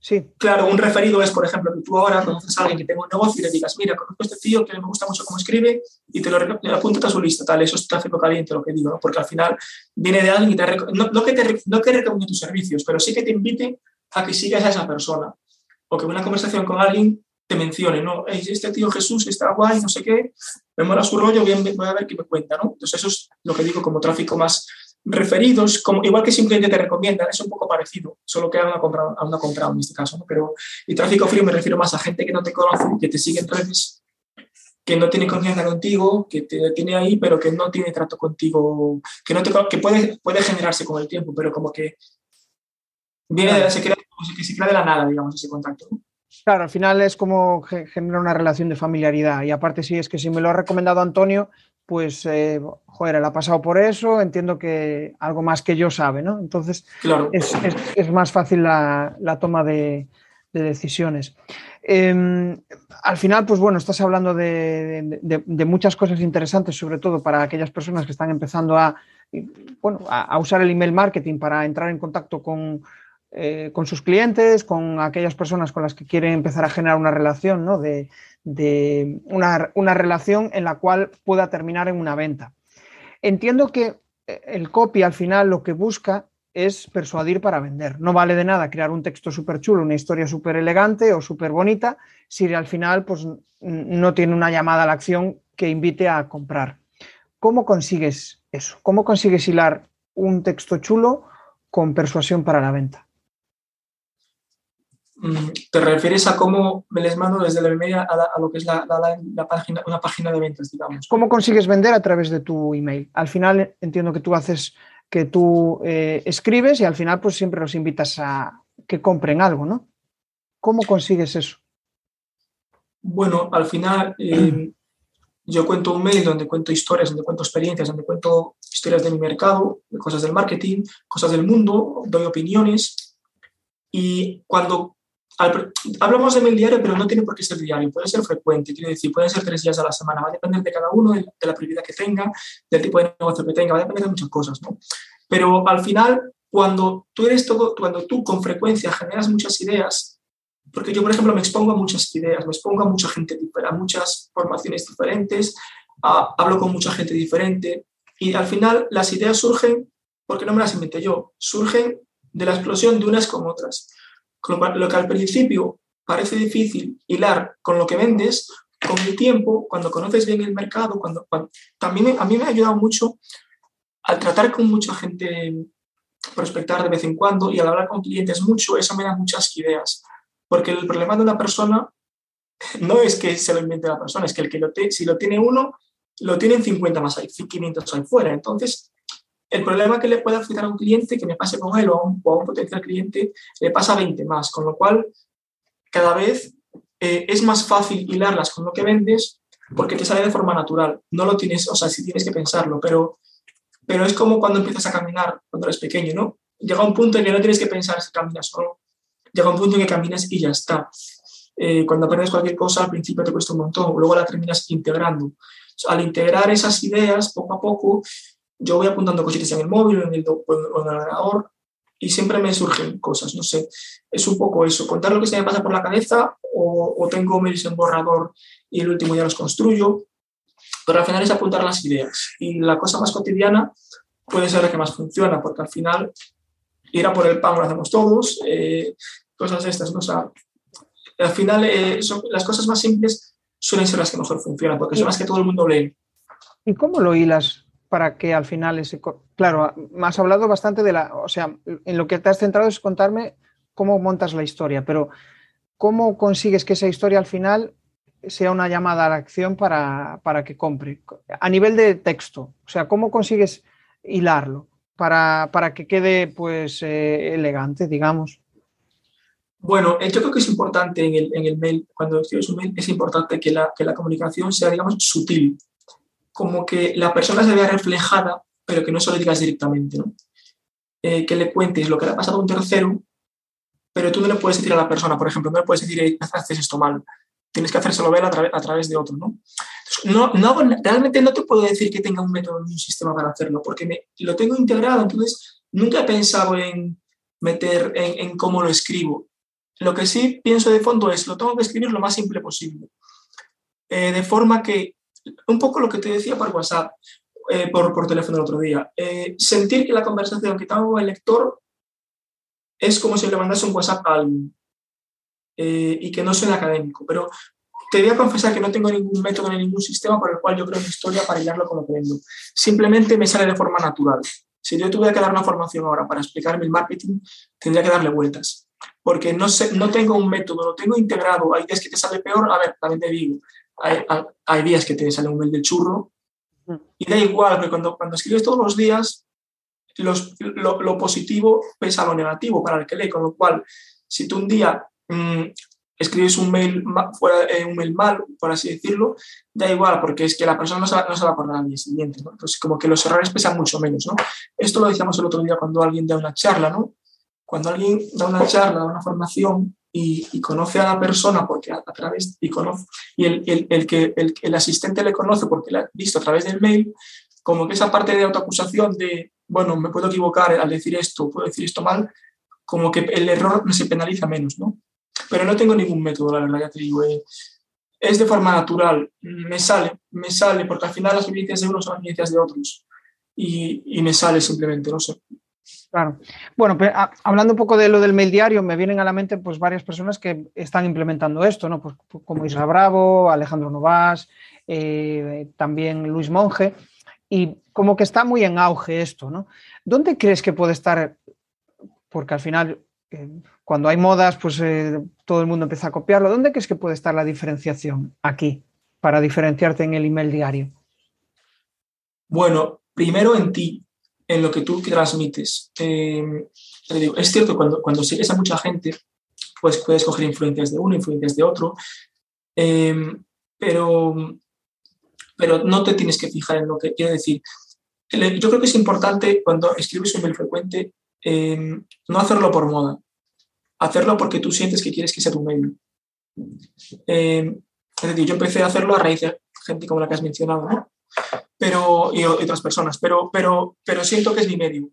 Sí. Claro, un referido es, por ejemplo, que tú ahora conoces a alguien que tenga un negocio y le digas, mira, conozco a este tío que me gusta mucho cómo escribe y te lo apuntas a su lista, tal, eso es tráfico caliente lo que digo, ¿no? porque al final viene de alguien y te no, no, que te no que recomiende tus servicios, pero sí que te invite a que sigas a esa persona o que una conversación con alguien te mencione, ¿no? este tío Jesús está guay, no sé qué, me mola su rollo, voy a ver qué me cuenta, ¿no? Entonces eso es lo que digo como tráfico más referidos, como, igual que simplemente te recomiendan, es un poco parecido, solo que a una compra, a una compra en este caso, ¿no? Pero y tráfico frío me refiero más a gente que no te conoce, que te sigue en redes, que no tiene confianza contigo, que te tiene ahí, pero que no tiene trato contigo, que, no te, que puede, puede generarse con el tiempo, pero como que viene, se crea, que se crea de la nada, digamos, ese contacto. Claro, al final es como genera una relación de familiaridad. Y aparte, sí, es que si me lo ha recomendado Antonio, pues, eh, joder, él ha pasado por eso, entiendo que algo más que yo sabe, ¿no? Entonces, es, más fácil la, toma de, decisiones. Em, al final, pues bueno, estás hablando de, muchas cosas interesantes, sobre todo para aquellas personas que están empezando a, bueno, a, usar el email marketing para entrar en contacto con, eh, con sus clientes, con aquellas personas con las que quieren empezar a generar una relación, ¿no? De, de una, relación en la cual pueda terminar en una venta. Entiendo que eh, el copy al final lo que busca es persuadir para vender. No vale de nada crear un texto súper chulo, una historia súper elegante o súper bonita, si al final pues, no tiene una llamada a la acción que invite a comprar. ¿Cómo consigues eso? ¿Cómo consigues hilar un texto chulo con persuasión para la venta? Mm, ¿Te refieres a cómo me les mando desde la email a, lo que es la, página, una página de ventas, digamos? ¿Cómo consigues vender a través de tu email? Al final entiendo que tú haces, que tú eh, escribes y al final pues siempre los invitas a que compren algo, ¿no? ¿Cómo consigues eso? Bueno, al final eh, *clears throat* yo cuento un mail donde cuento historias, donde cuento experiencias, donde cuento historias de mi mercado, cosas del marketing, cosas del mundo, doy opiniones y cuando hablamos de mail diario, pero no tiene por qué ser diario, puede ser frecuente, quiere decir, puede ser tres días a la semana, va a depender de cada uno, de, la prioridad que tenga, del tipo de negocio que tenga, va a depender de muchas cosas, ¿no? Pero al final, cuando tú eres todo, cuando tú con frecuencia generas muchas ideas, porque yo, por ejemplo, me expongo a muchas ideas, me expongo a mucha gente, a muchas formaciones diferentes, hablo con mucha gente diferente, y al final las ideas surgen, porque no me las inventé yo, surgen de la explosión de unas con otras. Lo que al principio parece difícil hilar con lo que vendes, con el tiempo, cuando conoces bien el mercado, cuando, también a mí me ha ayudado mucho al tratar con mucha gente, prospectar de vez en cuando y al hablar con clientes mucho, eso me da muchas ideas. Porque el problema de una persona no es que se lo invente la persona, es que el que lo si lo tiene uno, lo tienen 50 más ahí, 500 ahí fuera. Entonces, el problema que le puede afectar a un cliente que me pase con él o a un, potencial cliente le pasa a 20 más, con lo cual cada vez eh, es más fácil hilarlas con lo que vendes porque te sale de forma natural. No lo tienes, o sea, si tienes que pensarlo, pero, pero es como cuando empiezas a caminar cuando eres pequeño, ¿no? Llega un punto en que no tienes que pensar si caminas solo. Llega un punto en que caminas y ya está. Eh, cuando aprendes cualquier cosa, al principio te cuesta un montón, luego la terminas integrando. Al integrar esas ideas poco a poco, yo voy apuntando cositas en el móvil o en el, ordenador y siempre me surgen cosas, no sé. Es un poco eso, contar lo que se me pasa por la cabeza o, o tengo mails en borrador y el último ya los construyo, pero al final es apuntar las ideas. Y la cosa más cotidiana puede ser la que más funciona, porque al final ir a por el pan lo hacemos todos, eh, cosas estas, ¿no? O al final eh, son, las cosas más simples suelen ser las que mejor funcionan, porque son las que todo el mundo lee. ¿Y cómo lo hilas para que al final ese... Claro, me has hablado bastante de la... O sea, en lo que te has centrado es contarme cómo montas la historia, pero ¿cómo consigues que esa historia al final sea una llamada a la acción para, que compre? A nivel de texto, o sea, ¿cómo consigues hilarlo para, que quede pues eh, elegante, digamos? Bueno, yo creo que es importante en el, en el mail, cuando escribes un mail, es importante que la, que la comunicación sea, digamos, sutil como que la persona se vea reflejada, pero que no se lo digas directamente, ¿no? Eh, que le cuentes lo que le ha pasado a un tercero, pero tú no le puedes decir a la persona, por ejemplo, no le puedes decir, haces esto mal, tienes que hacérselo ver a, a través de otro, ¿no? no, no, realmente no te puedo decir que tenga un método ni un sistema para hacerlo, porque me, lo tengo integrado, entonces nunca he pensado en meter en, en, cómo lo escribo. Lo que sí pienso de fondo es, lo tengo que escribir lo más simple posible, eh, de forma que un poco lo que te decía por WhatsApp, eh, por, por, teléfono el otro día. Eh, sentir que la conversación que tengo el lector es como si le mandase un WhatsApp a alguien eh, y que no suene académico. Pero te voy a confesar que no tengo ningún método ni ningún sistema por el cual yo creo mi historia para hilarlo con lo que vendo. Simplemente me sale de forma natural. Si yo tuviera que dar una formación ahora para explicarme el marketing, tendría que darle vueltas. Porque no, sé, no tengo un método, lo tengo integrado. Hay días que te sale peor, a ver, también te digo, hay, días que te sale un mail de churro y da igual, porque cuando, cuando escribes todos los días, los, lo, positivo pesa lo negativo para el que lee, con lo cual, si tú un día mm, escribes un mail, fuera, eh, un mail mal, por así decirlo, da igual, porque es que la persona no se, no se va a acordar al día siguiente, ¿no? Entonces, como que los errores pesan mucho menos, ¿no? Esto lo decíamos el otro día cuando alguien da una charla, ¿no? Cuando alguien da una charla, da una formación, y, conoce a la persona porque a, través y conoce y el, el, que el, el, asistente le conoce porque le ha visto a través del mail como que esa parte de autoacusación de bueno me puedo equivocar al decir esto puedo decir esto mal como que el error se penaliza menos no pero no tengo ningún método la verdad ya te digo eh, es de forma natural me sale me sale porque al final las experiencias de unos son las de otros y, y me sale simplemente no sé Claro. Bueno, hablando un poco de lo del mail diario, me vienen a la mente pues varias personas que están implementando esto, ¿no? Pues como Isra Bravo, Alejandro Novás, eh, también Luis Monge, y como que está muy en auge esto, ¿no? ¿Dónde crees que puede estar? Porque al final, eh, cuando hay modas, pues eh, todo el mundo empieza a copiarlo. ¿Dónde crees que puede estar la diferenciación aquí para diferenciarte en el email diario? Bueno, primero en ti, en lo que tú transmites. Eh, es cierto, cuando, cuando sigues a mucha gente, pues puedes coger influencias de uno, influencias de otro, eh, pero, pero no te tienes que fijar en lo que quiero decir. Yo creo que es importante cuando escribes un mail frecuente eh, no hacerlo por moda. hacerlo porque tú sientes que quieres que sea tu medio. Eh, es decir, yo empecé a hacerlo a raíz de gente como la que has mencionado, ¿no? Pero, y, otras personas, pero, pero, pero siento que es mi medio.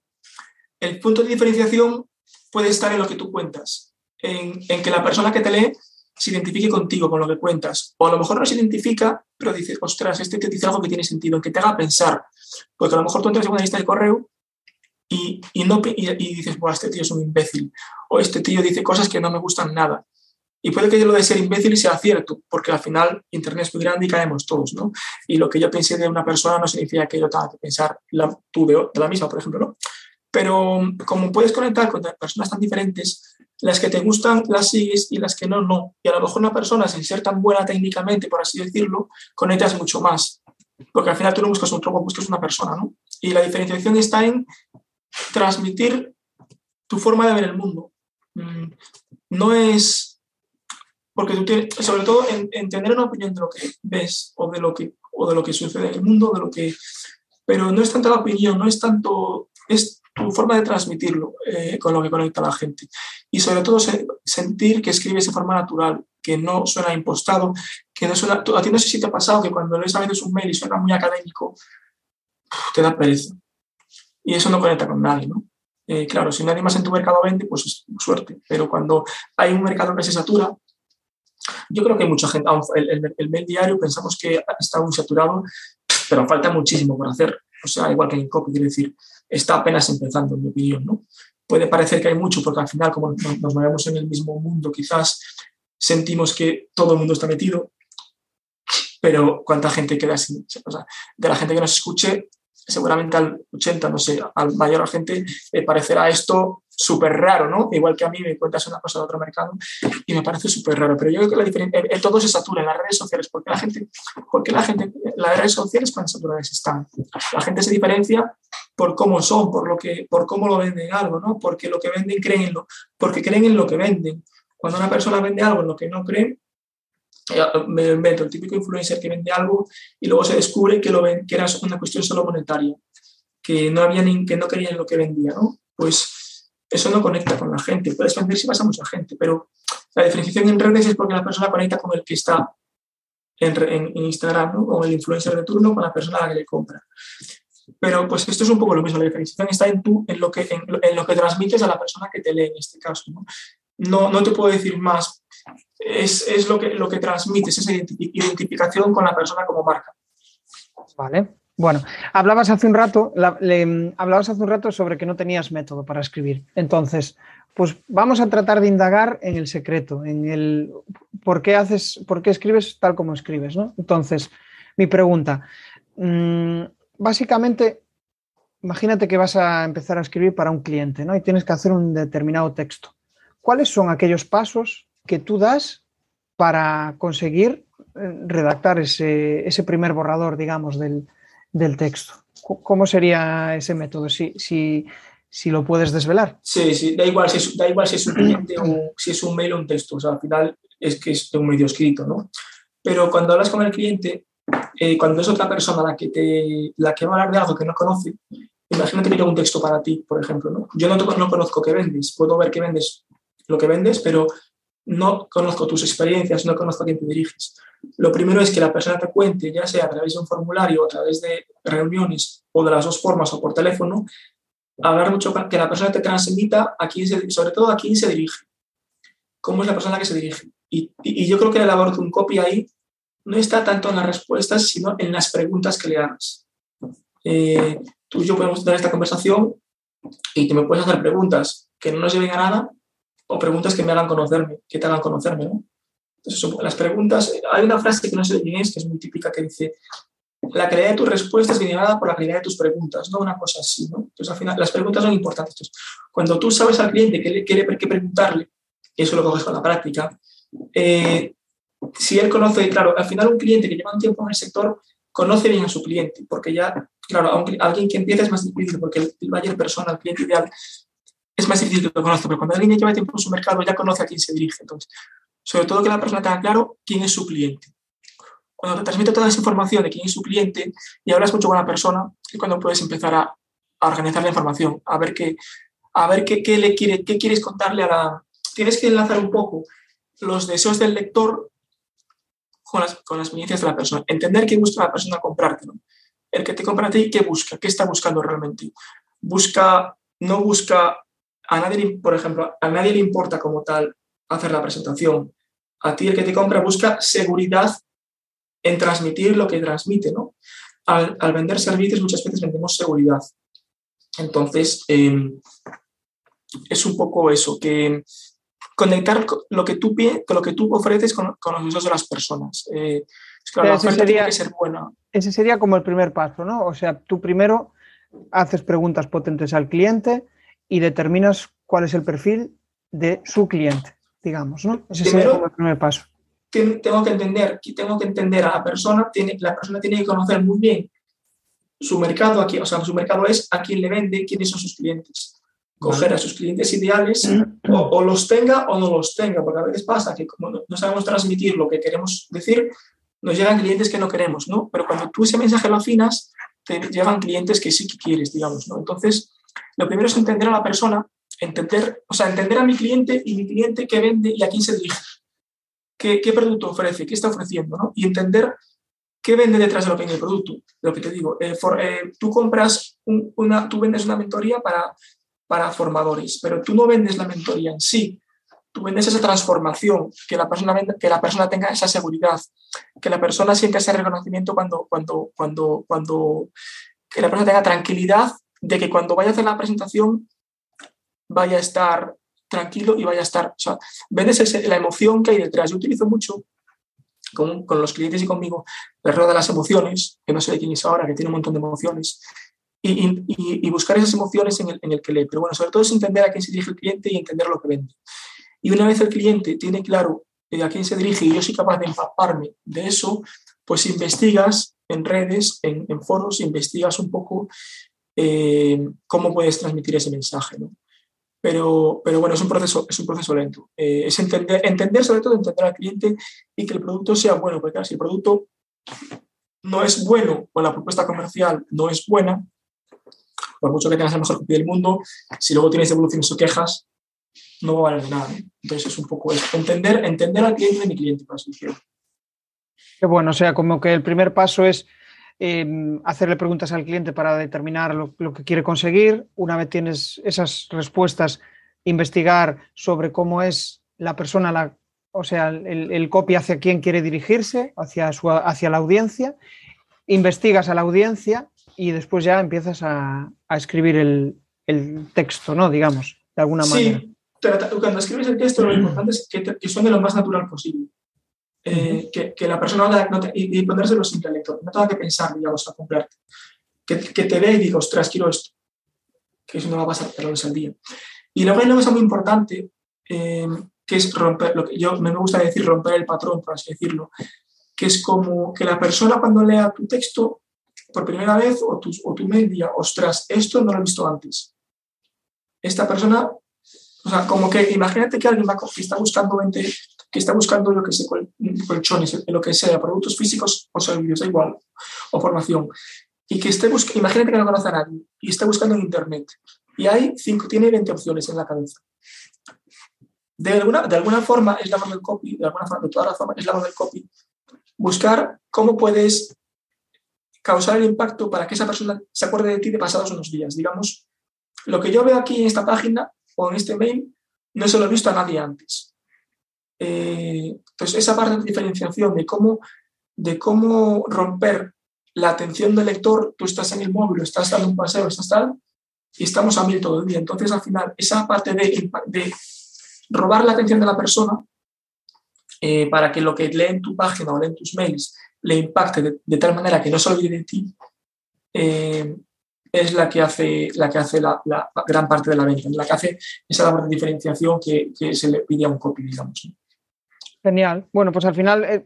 El punto de diferenciación puede estar en lo que tú cuentas, en, que la persona que te lee se identifique contigo, con lo que cuentas. O a lo mejor no se identifica, pero dice, ostras, este te dice algo que tiene sentido, que te haga pensar. Porque a lo mejor tú entras en una lista de correo y, y no, y, dices, este tío es un imbécil. O este tío dice cosas que no me gustan nada. Y puede que lo de ser imbécil sea cierto, porque al final Internet es muy grande y caemos todos, ¿no? Y lo que yo piense de una persona no significa que yo tenga que pensar la, tú de, de la misma, por ejemplo, ¿no? Pero como puedes conectar con personas tan diferentes, las que te gustan las sigues y las que no, no. Y a lo mejor una persona, sin ser tan buena técnicamente, por así decirlo, conectas mucho más. Porque al final tú no buscas un tropo, buscas una persona, ¿no? Y la diferenciación está en transmitir tu forma de ver el mundo. Mm, no es porque tú tienes, sobre todo en, tener una opinión de lo que ves o de lo que, o de lo que sucede en el mundo, de lo que, pero no es tanto la opinión, no es tanto, es tu forma de transmitirlo eh, con lo que conecta a la gente. Y sobre todo sentir que escribes de forma natural, que no suena impostado, que no suena... A ti no sé si te ha pasado que cuando lees a veces un mail y suena muy académico, te da pereza. Y eso no conecta con nadie, ¿no? Eh, claro, si nadie más en tu mercado vende, pues es suerte. Pero cuando hay un mercado que se satura, yo creo que hay mucha gente, el, el, el mail diario pensamos que está muy saturado, pero falta muchísimo por hacer. O sea, igual que en copy, quiero decir, está apenas empezando, en mi opinión, ¿no? Puede parecer que hay mucho, porque al final, como nos movemos en el mismo mundo, quizás sentimos que todo el mundo está metido, pero ¿cuánta gente queda así? O sea, de la gente que nos escuche, seguramente al 80, no sé, al mayor gente le parecerá esto súper raro, ¿no? Igual que a mí me cuentas una cosa de otro mercado y me parece súper raro. Pero yo creo que la diferencia, todo se satura en las redes sociales. ¿Por qué la gente, porque la gente, las redes sociales cuán saturadas están? La gente se diferencia por cómo son, por, lo que, por cómo lo venden algo, ¿no? Porque lo que venden creen en lo, porque creen en lo que venden. Cuando una persona vende algo en lo que no cree, eh, me invento el típico influencer que vende algo y luego se descubre que, lo ven, que era una cuestión solo monetaria, que no, había ni, que no en lo que vendía, ¿no? Pues eso no conecta con la gente. Puedes vender si vas a mucha gente, pero la diferenciación en redes es porque la persona conecta con el que está en, en, Instagram, ¿no? con el influencer de turno, con la persona a la que le compra. Pero pues esto es un poco lo mismo, la diferenciación está en, tú, en, lo, que, en, lo que transmites a la persona que te lee en este caso. ¿no? No, no te puedo decir más es, es, lo, que, lo que transmites, esa identificación con la persona como marca. Vale. Bueno, hablabas hace un rato, hablabas hace un rato sobre que no tenías método para escribir. Entonces, pues vamos a tratar de indagar en el secreto, en el por qué haces, por qué escribes tal como escribes, ¿no? Entonces, mi pregunta, mmm, básicamente, imagínate que vas a empezar a escribir para un cliente, ¿no? Y tienes que hacer un determinado texto. ¿Cuáles son aquellos pasos que tú das para conseguir eh, redactar ese primer borrador, digamos, del, del, texto. ¿Cómo sería ese método? Si, si, si, lo puedes desvelar. Sí, sí, da igual si es, da igual si es un *clears throat* cliente o si es un mail o un texto. O sea, al final es que es un medio escrito, ¿no? Pero cuando hablas con el cliente, eh, cuando es otra persona la que, te, la que va a hablar de algo que no conoce, imagínate que yo un texto para ti, por ejemplo, ¿no? Yo no, no conozco qué vendes, puedo ver que vendes lo que vendes, pero no conozco tus experiencias, no conozco a quién te diriges. Lo primero es que la persona te cuente, ya sea a través de un formulario, a través de reuniones o de las dos formas o por teléfono, hablar mucho que la persona te transmita a quién se, sobre todo a quién se dirige, cómo es la persona que se dirige. Y, yo creo que la labor de un copy ahí no está tanto en las respuestas, sino en las preguntas que le hagas. Eh, tú y yo podemos tener esta conversación y te me puedes hacer preguntas que no nos lleven a nada, o preguntas que me hagan conocerme, que te hagan conocerme, ¿no? Entonces, las preguntas, hay una frase que no sé de quién es, que es muy típica, que dice, la calidad de tus respuestas viene dada por la calidad de tus preguntas, no una cosa así, ¿no? Entonces, al final, las preguntas son importantes. Entonces, cuando tú sabes al cliente qué, quiere, qué preguntarle, y eso lo coges con la práctica, eh, si él conoce, claro, al final un cliente que lleva un tiempo en el sector conoce bien a su cliente, porque ya, claro, alguien que empieza es más difícil, porque el, el persona, el cliente ideal, es más difícil que lo conozca, pero cuando alguien lleva tiempo en su mercado ya conoce a quién se dirige. Entonces, sobre todo que la persona tenga claro quién es su cliente. Cuando te transmite toda esa información de quién es su cliente y hablas mucho con la persona, es cuando puedes empezar a, organizar la información, a ver qué, a ver qué, le quiere, qué quieres contarle a la, tienes que enlazar un poco los deseos del lector con las, con las experiencias de la persona. Entender qué busca la persona comprarte. El que te compra a ti, ¿qué busca? ¿Qué está buscando realmente? Busca, no busca, a nadie, por ejemplo, a nadie le importa como tal hacer la presentación. A ti el que te compra busca seguridad en transmitir lo que transmite, ¿no? Al, vender servicios muchas veces vendemos seguridad. Entonces, em, es un poco eso, que conectar lo que tú, lo que tú ofreces con, los deseos de las personas. Eh, la oferta tiene que ser buena. Ese sería como el primer paso, ¿no? O sea, tú primero haces preguntas potentes al cliente y determinas cuál es el perfil de su cliente, digamos, ¿no? Ese sería como el primer paso. Tengo que entender, tengo que entender a la persona, tiene, la persona tiene que conocer muy bien su mercado, aquí, o sea, su mercado es a quién le vende, quiénes son sus clientes coger a sus clientes ideales *clears throat* o, los tenga o no los tenga, porque a veces pasa que como no, sabemos transmitir lo que queremos decir, nos llegan clientes que no queremos, ¿no? Pero cuando tú ese mensaje lo afinas, te llegan clientes que sí que quieres, digamos, ¿no? Entonces, lo primero es entender a la persona, entender, o sea, entender a mi cliente y mi cliente qué vende y a quién se dirige, qué, qué producto ofrece, qué está ofreciendo, ¿no? Y entender qué vende detrás de lo que el producto, lo que te digo. Eh, eh, tú compras una, tú vendes una mentoría para para formadores, pero tú no vendes la mentoría en sí, tú vendes esa transformación, que la persona, que la persona tenga esa seguridad, que la persona sienta ese reconocimiento cuando, cuando, cuando, cuando, que la persona tenga tranquilidad de que cuando vaya a hacer la presentación vaya a estar tranquilo y vaya a estar, o sea, vendes la emoción que hay detrás. Yo utilizo mucho con, con los clientes y conmigo el rueda de las emociones, que no sé de quién es ahora, que tiene un montón de emociones, y, buscar esas emociones en el, en el, que lee. Pero bueno, sobre todo es entender a quién se dirige el cliente y entender lo que vende. Y una vez el cliente tiene claro eh, a quién se dirige y yo soy capaz de empaparme de eso, pues investigas en redes, en, foros, investigas un poco eh, cómo puedes transmitir ese mensaje. ¿no? Pero, pero, bueno, es un proceso, es un proceso lento. Eh, es entender, entender, sobre todo, entender al cliente y que el producto sea bueno, porque claro, si el producto no es bueno o la propuesta comercial no es buena, por mucho que tengas el mejor copy del mundo, si luego tienes devoluciones o quejas, no va a valer nada. Entonces es un poco eso, entender, entender al cliente de mi cliente, por así decirlo. Qué bueno, o sea, como que el primer paso es em, hacerle preguntas al cliente para determinar lo, que quiere conseguir. Una vez tienes esas respuestas, investigar sobre cómo es la persona, la, o sea, el, el, copy hacia quién quiere dirigirse, hacia, su, hacia la audiencia. Investigas a la audiencia y después ya empiezas a, escribir el, texto, ¿no? Digamos, de alguna manera. Sí, cuando escribes el texto lo importante es que, que suene lo más natural posible. Eh, que, la persona no y, y, ponérselo simple al lector, no tenga que pensar, digamos, a comprarte. Que, te vea y diga, ostras, quiero esto. Que eso no va a pasar pero al día. Y luego hay una cosa muy importante, eh, que es romper, lo que yo me gusta decir romper el patrón, por así decirlo, que es como que la persona cuando lea tu texto por primera vez o tu, o tu media, ostras, esto no lo he visto antes. Esta persona, o sea, como que imagínate que alguien va, que está buscando 20, que está buscando lo que sé, colchones, lo que sea, productos físicos o servicios, da igual, o formación, y que esté buscando, imagínate que no conoce a nadie y está buscando en internet y hay cinco, tiene 20 opciones en la cabeza. De alguna, de alguna forma es la mano del copy, de alguna forma, de todas las formas es la mano del copy, buscar cómo puedes causar el impacto para que esa persona se acuerde de ti de pasados unos días. Digamos, lo que yo veo aquí en esta página o en este mail no se lo he visto a nadie antes. Eh, entonces, esa parte de diferenciación de cómo, de cómo romper la atención del lector, tú estás en el móvil, estás dando un paseo, estás tal, y estamos a mil todo el día. Entonces, al final, esa parte de, de robar la atención de la persona eh, para que lo que lee en tu página o lee en tus mails le impacte de, tal manera que no se olvide de ti, eh, es la que hace, la, que hace la, gran parte de la venta, la que hace esa labor de diferenciación que, se le pide a un copy, digamos. Genial. Bueno, pues al final, eh,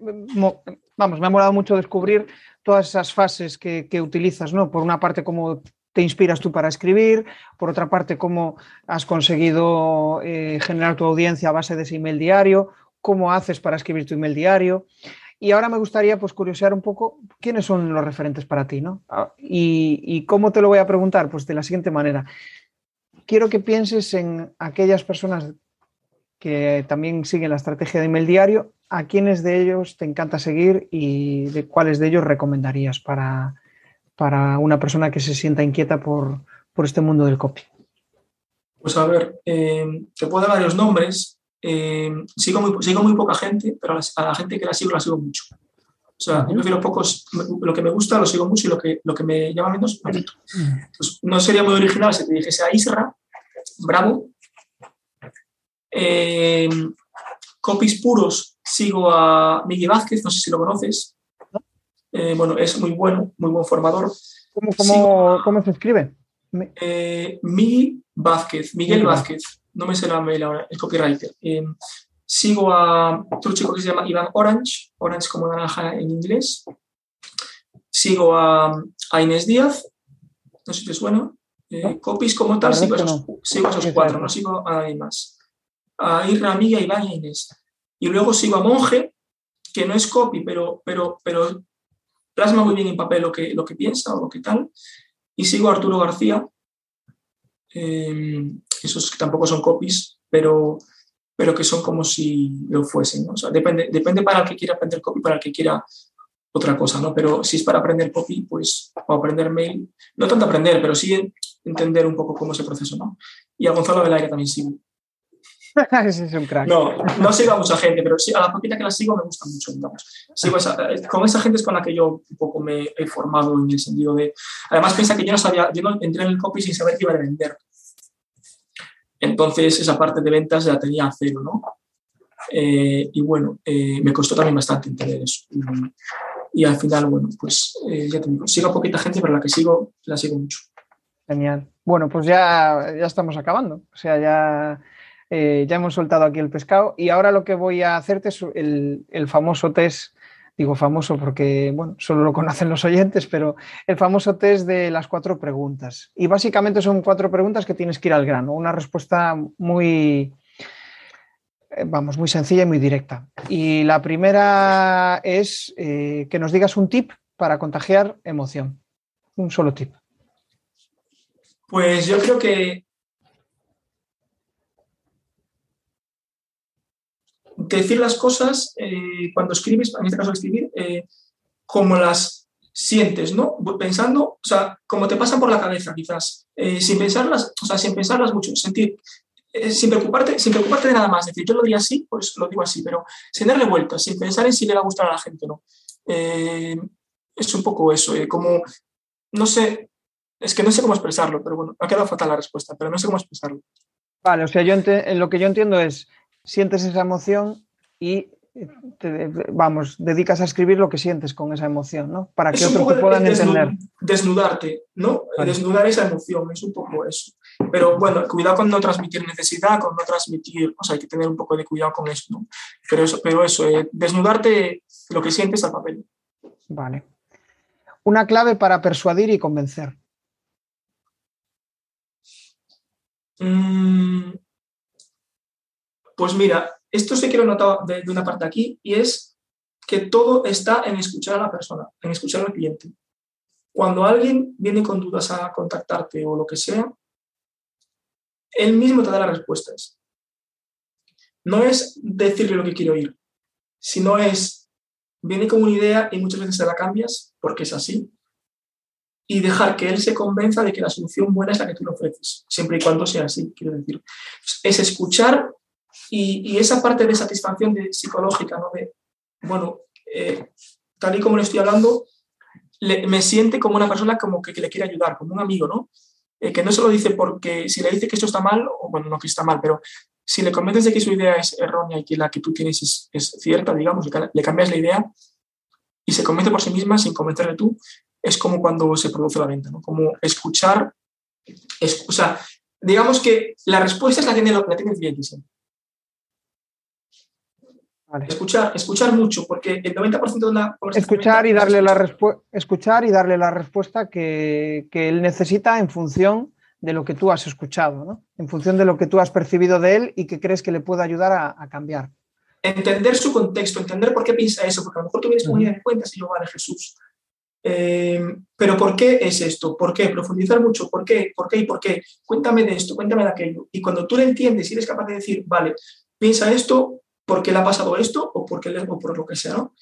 vamos, me ha molado mucho descubrir todas esas fases que, utilizas, ¿no? Por una parte, cómo te inspiras tú para escribir, por otra parte, cómo has conseguido eh, generar tu audiencia a base de ese email diario, cómo haces para escribir tu email diario. Y ahora me gustaría pues curiosear un poco quiénes son los referentes para ti, ¿no? Ah, y, cómo te lo voy a preguntar, pues de la siguiente manera. Quiero que pienses en aquellas personas que también siguen la estrategia de email diario, ¿a quiénes de ellos te encanta seguir y de cuáles de ellos recomendarías para, para una persona que se sienta inquieta por, por este mundo del copy? Pues a ver, eh, te puedo dar varios nombres. Eh, sigo, muy, sigo muy poca gente, pero a la, gente que la sigo la sigo mucho. O sea, yo prefiero pocos, lo que me gusta lo sigo mucho y lo que, lo que me llama menos me no sería muy original si te dijese a Isra, bravo. Eh, copies puros, sigo a Miguel Vázquez, no sé si lo conoces. bueno, es muy bueno, muy buen formador. ¿Cómo, cómo, ¿cómo se escribe? Eh, Miguel Vázquez, Miguel Vázquez, no me sé la mail ahora, el copywriter. Eh, sigo a otro chico que se llama Iván Orange, Orange como naranja en inglés. Sigo a, Inés Díaz, no sé si te suena. Eh, copies como tal, sigo, esos, sigo esos cuatro, no sigo a nadie más. A Irra, Amiga, y Inés. Y luego sigo a Monje, que no es copy, pero, pero, pero plasma muy bien en papel lo que, lo que piensa o lo que tal. Y sigo a Arturo García, eh, esos que tampoco son copies, pero, pero que son como si lo fuesen. depende, depende para el que quiera aprender copy, para el que quiera otra cosa, ¿no? Pero si es para aprender copy, pues, o aprender mail, no tanto aprender, pero sí entender un poco cómo es el proceso, ¿no? Y a Gonzalo Velaire también sigo. *laughs* No, no sigo a mucha gente, pero sí, a la poquita que la sigo me gusta mucho, con esa gente es con la que yo un poco me he formado en el sentido de... Además piensa que yo no sabía, yo no entré en el copy sin saber qué iba a vender. Entonces esa parte de ventas la tenía a cero, ¿no? Eh, y bueno, eh, me costó también bastante entender eso. Y, al final, bueno, pues eh, ya te digo, sigo a poquita gente, pero la que sigo, la sigo mucho. Genial. Bueno, pues ya, ya estamos acabando. O sea, ya eh, ya hemos soltado aquí el pescado y ahora lo que voy a hacerte es el, famoso test, digo famoso porque, bueno, solo lo conocen los oyentes, pero el famoso test de las cuatro preguntas. Y básicamente son cuatro preguntas que tienes que ir al grano, una respuesta muy, eh, vamos, muy sencilla y muy directa. Y la primera es eh, que nos digas un tip para contagiar emoción. Un solo tip. Pues yo creo que decir las cosas eh, cuando escribes, en este caso escribir, eh, como las sientes, ¿no? Pensando, o sea, como te pasan por la cabeza quizás, eh, sin pensarlas, o sea, sin pensarlas mucho, sentir, sin, preocuparte, sin preocuparte de nada más, es decir, yo lo diría así, pues lo digo así, pero sin darle vueltas, sin pensar en si le va a gustar a la gente, ¿no? es un poco eso, como, no sé, es que no sé cómo expresarlo, pero bueno, ha quedado fatal la respuesta, pero no sé cómo expresarlo. Vale, o sea, yo lo que yo entiendo es sientes esa emoción y vamos, dedicas a escribir lo que sientes con esa emoción, ¿no? Para que otros te puedan entender. Desnudarte, ¿no? Desnudar esa emoción, es un poco eso. Pero bueno, cuidado con no transmitir necesidad, con no transmitir, o sea, hay que tener un poco de cuidado con eso, ¿no? Pero eso, pero eso eh, desnudarte lo que sientes al papel. Vale. Una clave para persuadir y convencer. Mm, pues mira, esto sí quiero notar de, una parte aquí y es que todo está en escuchar a la persona, en escuchar al cliente. Cuando alguien viene con dudas a contactarte o lo que sea, él mismo te da las respuestas. No es decirle lo que quiere oír, sino es, viene con una idea y muchas veces se la cambias porque es así, y dejar que él se convenza de que la solución buena es la que tú le ofreces, siempre y cuando sea así, quiero decir. Es escuchar y, esa parte de satisfacción de, psicológica, ¿no? De, bueno, eh, tal y como le estoy hablando, me siente como una persona como que, le quiere ayudar, como un amigo, ¿no? Eh, que no se lo dice porque si le dice que esto está mal, o bueno, no que está mal, pero si le convences de que su idea es errónea y que la que tú tienes es, es cierta, digamos, le cambias la idea y se convence por sí misma sin convencerle tú, es como cuando se produce la venta, ¿no? Como escuchar, es, o sea, digamos que la respuesta es la tiene, la tiene el cliente siempre. Escuchar, escuchar mucho, porque el 90% de una escuchar y darle la escuchar y darle la respuesta que, él necesita en función de lo que tú has escuchado, ¿no? en función de lo que tú has percibido de él y que crees que le puede ayudar a, cambiar. Entender su contexto, entender por qué piensa eso, porque a lo mejor tú vienes con una de cuentas y yo, vale, Jesús. Eh, pero ¿por qué es esto? ¿Por qué? Profundizar mucho. ¿Por qué? ¿Por qué y por qué? Cuéntame de esto, cuéntame de aquello. Y cuando tú le entiendes y eres capaz de decir, vale, piensa esto, ¿por qué le ha pasado esto? O, por, qué le, o por lo que sea, ¿no?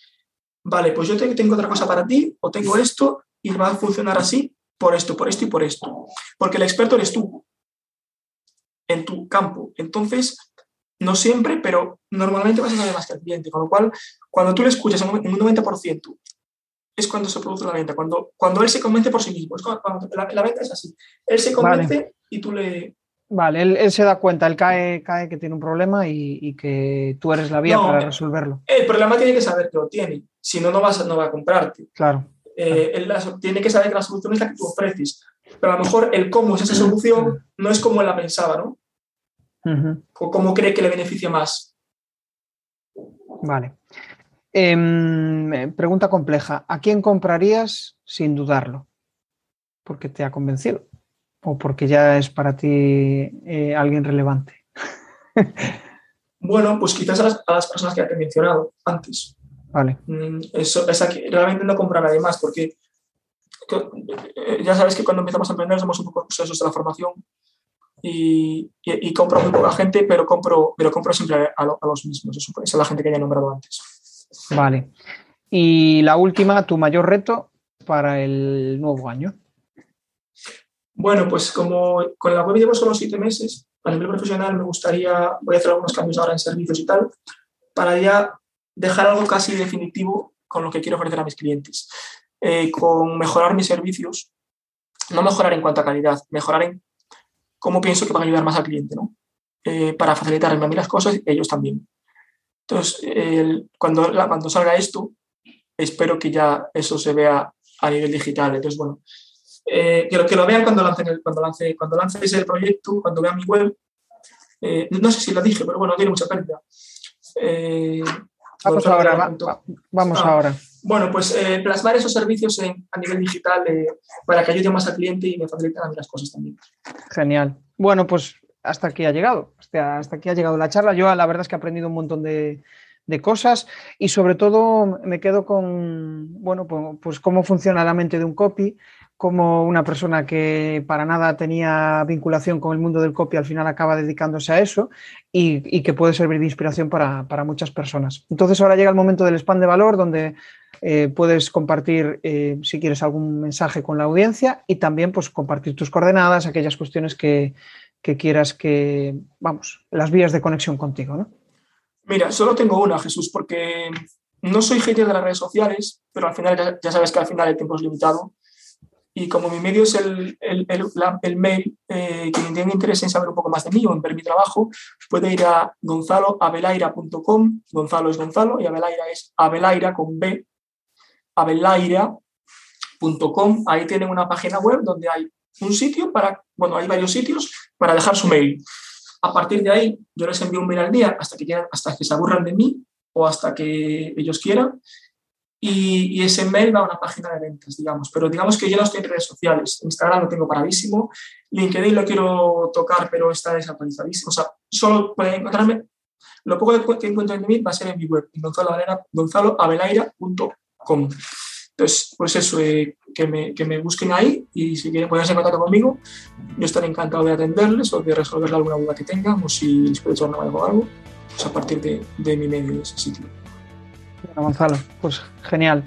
Vale, pues yo tengo otra cosa para ti, o tengo esto, y va a funcionar así por esto, por esto y por esto. Porque el experto eres tú, en tu campo. Entonces, no siempre, pero normalmente vas a saber más que el cliente. Con lo cual, cuando tú le escuchas en un 90%, es cuando se produce la venta, cuando, cuando él se convence por sí mismo. Es cuando, la, venta es así. Él se convence y tú le... Vale, él, se da cuenta, él cae, cae que tiene un problema y, que tú eres la vía para resolverlo. El problema tiene que saber que lo tiene, si no, no, vas, no va a comprarte. Claro. Eh, él tiene que saber que la solución es la que tú ofreces, pero a lo mejor el cómo es esa solución no es como él la pensaba, ¿no? ¿O cómo cree que le beneficia más? Vale. Em, pregunta compleja. ¿A quién comprarías sin dudarlo? Porque te ha convencido o porque ya es para ti eh, alguien relevante. bueno, pues quizás a las, personas que he mencionado antes. Vale. Mm, eso, es aquí, realmente no comprar a nadie más porque eh, ya sabes que cuando empezamos a emprender somos un poco procesos de la formación y, y, compro muy poca gente, pero compro, pero compro siempre a, los mismos. Esa es la gente que ya he nombrado antes. Vale. Y la última, tu mayor reto para el nuevo año. Bueno, pues como con la web llevo solo siete meses, a nivel profesional me gustaría, voy a hacer algunos cambios ahora en servicios y tal, para ya dejar algo casi definitivo con lo que quiero ofrecer a mis clientes. Eh, con mejorar mis servicios, no mejorar en cuanto a calidad, mejorar en cómo pienso que van a ayudar más al cliente, ¿no? Eh, para facilitarme a mí las cosas ellos también. Entonces, cuando, cuando salga esto, espero que ya eso se vea a nivel digital. Entonces, bueno, eh, que, lo, que lo vean cuando lance, cuando, lance, cuando lance ese proyecto, cuando vean mi web. Eh, no sé si lo dije, pero bueno, tiene mucha pérdida. vamos ahora. vamos ah, ahora. Bueno, pues plasmar esos servicios a nivel digital para que ayude más al cliente y me faciliten a mí las cosas también. Genial. Bueno, pues hasta aquí ha llegado. Hasta, hasta aquí ha llegado la charla. Yo la verdad es que he aprendido un montón de, cosas y sobre todo me quedo con, bueno, pues, cómo funciona la mente de un copy, cómo una persona que para nada tenía vinculación con el mundo del copy al final acaba dedicándose a eso y, que puede servir de inspiración para, muchas personas. Entonces ahora llega el momento del spam de valor donde eh, puedes compartir eh, si quieres algún mensaje con la audiencia y también pues compartir tus coordenadas, aquellas cuestiones que, que quieras que, vamos, las vías de conexión contigo, ¿no? Mira, solo tengo una, Jesús, porque no soy hater de las redes sociales, pero al final ya, sabes que al final el tiempo es limitado. Y como mi medio es el, el, el, mail, eh, quien tenga interés en saber un poco más de mí o en ver mi trabajo, puede ir a gonzaloabelaira.com. Gonzalo es Gonzalo y Abelaira es Abelaira con B. Abelaira.com. Ahí tienen una página web donde hay un sitio para, bueno, hay varios sitios para dejar su mail. A partir de ahí, yo les envío un mail al día hasta que, hasta que se aburran de mí o hasta que ellos quieran. Y, ese mail va a una página de ventas, digamos. Pero digamos que yo no estoy en redes sociales. Instagram lo tengo paradísimo. LinkedIn lo quiero tocar, pero está desactualizadísimo. O sea, solo pueden encontrarme. Lo poco que encuentren de mí va a ser en mi web, gonzaloabelaira.com. Entonces, pues eso, eh, que, me, que, me, busquen ahí y si quieren ponerse en contacto conmigo, yo estaré encantado de atenderles o de resolver alguna duda que tengan o si les puedo echar una mano o algo, pues a partir de, de mi medio, de ese sitio. Bueno, Gonzalo, pues genial.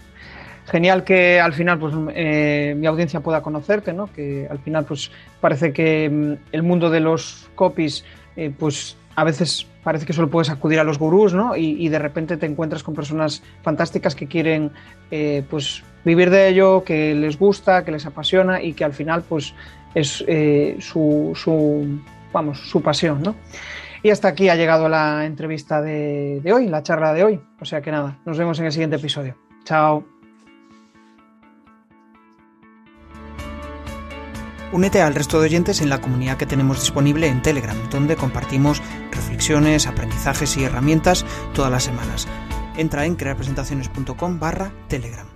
Genial que al final pues, eh, mi audiencia pueda conocerte, ¿no? que al final pues, parece que mm, el mundo de los copies eh, pues, a veces parece que solo puedes acudir a los gurús, ¿no? Y, de repente te encuentras con personas fantásticas que quieren, eh, pues, vivir de ello, que les gusta, que les apasiona y que al final, pues, es su, su, vamos, su pasión, ¿no? Y hasta aquí ha llegado la entrevista de, de hoy, la charla de hoy. O sea que nada, nos vemos en el siguiente episodio. Chao. Únete al resto de oyentes en la comunidad que tenemos disponible en Telegram, donde compartimos reflexiones, aprendizajes y herramientas todas las semanas. Entra en crearpresentaciones.com barra Telegram.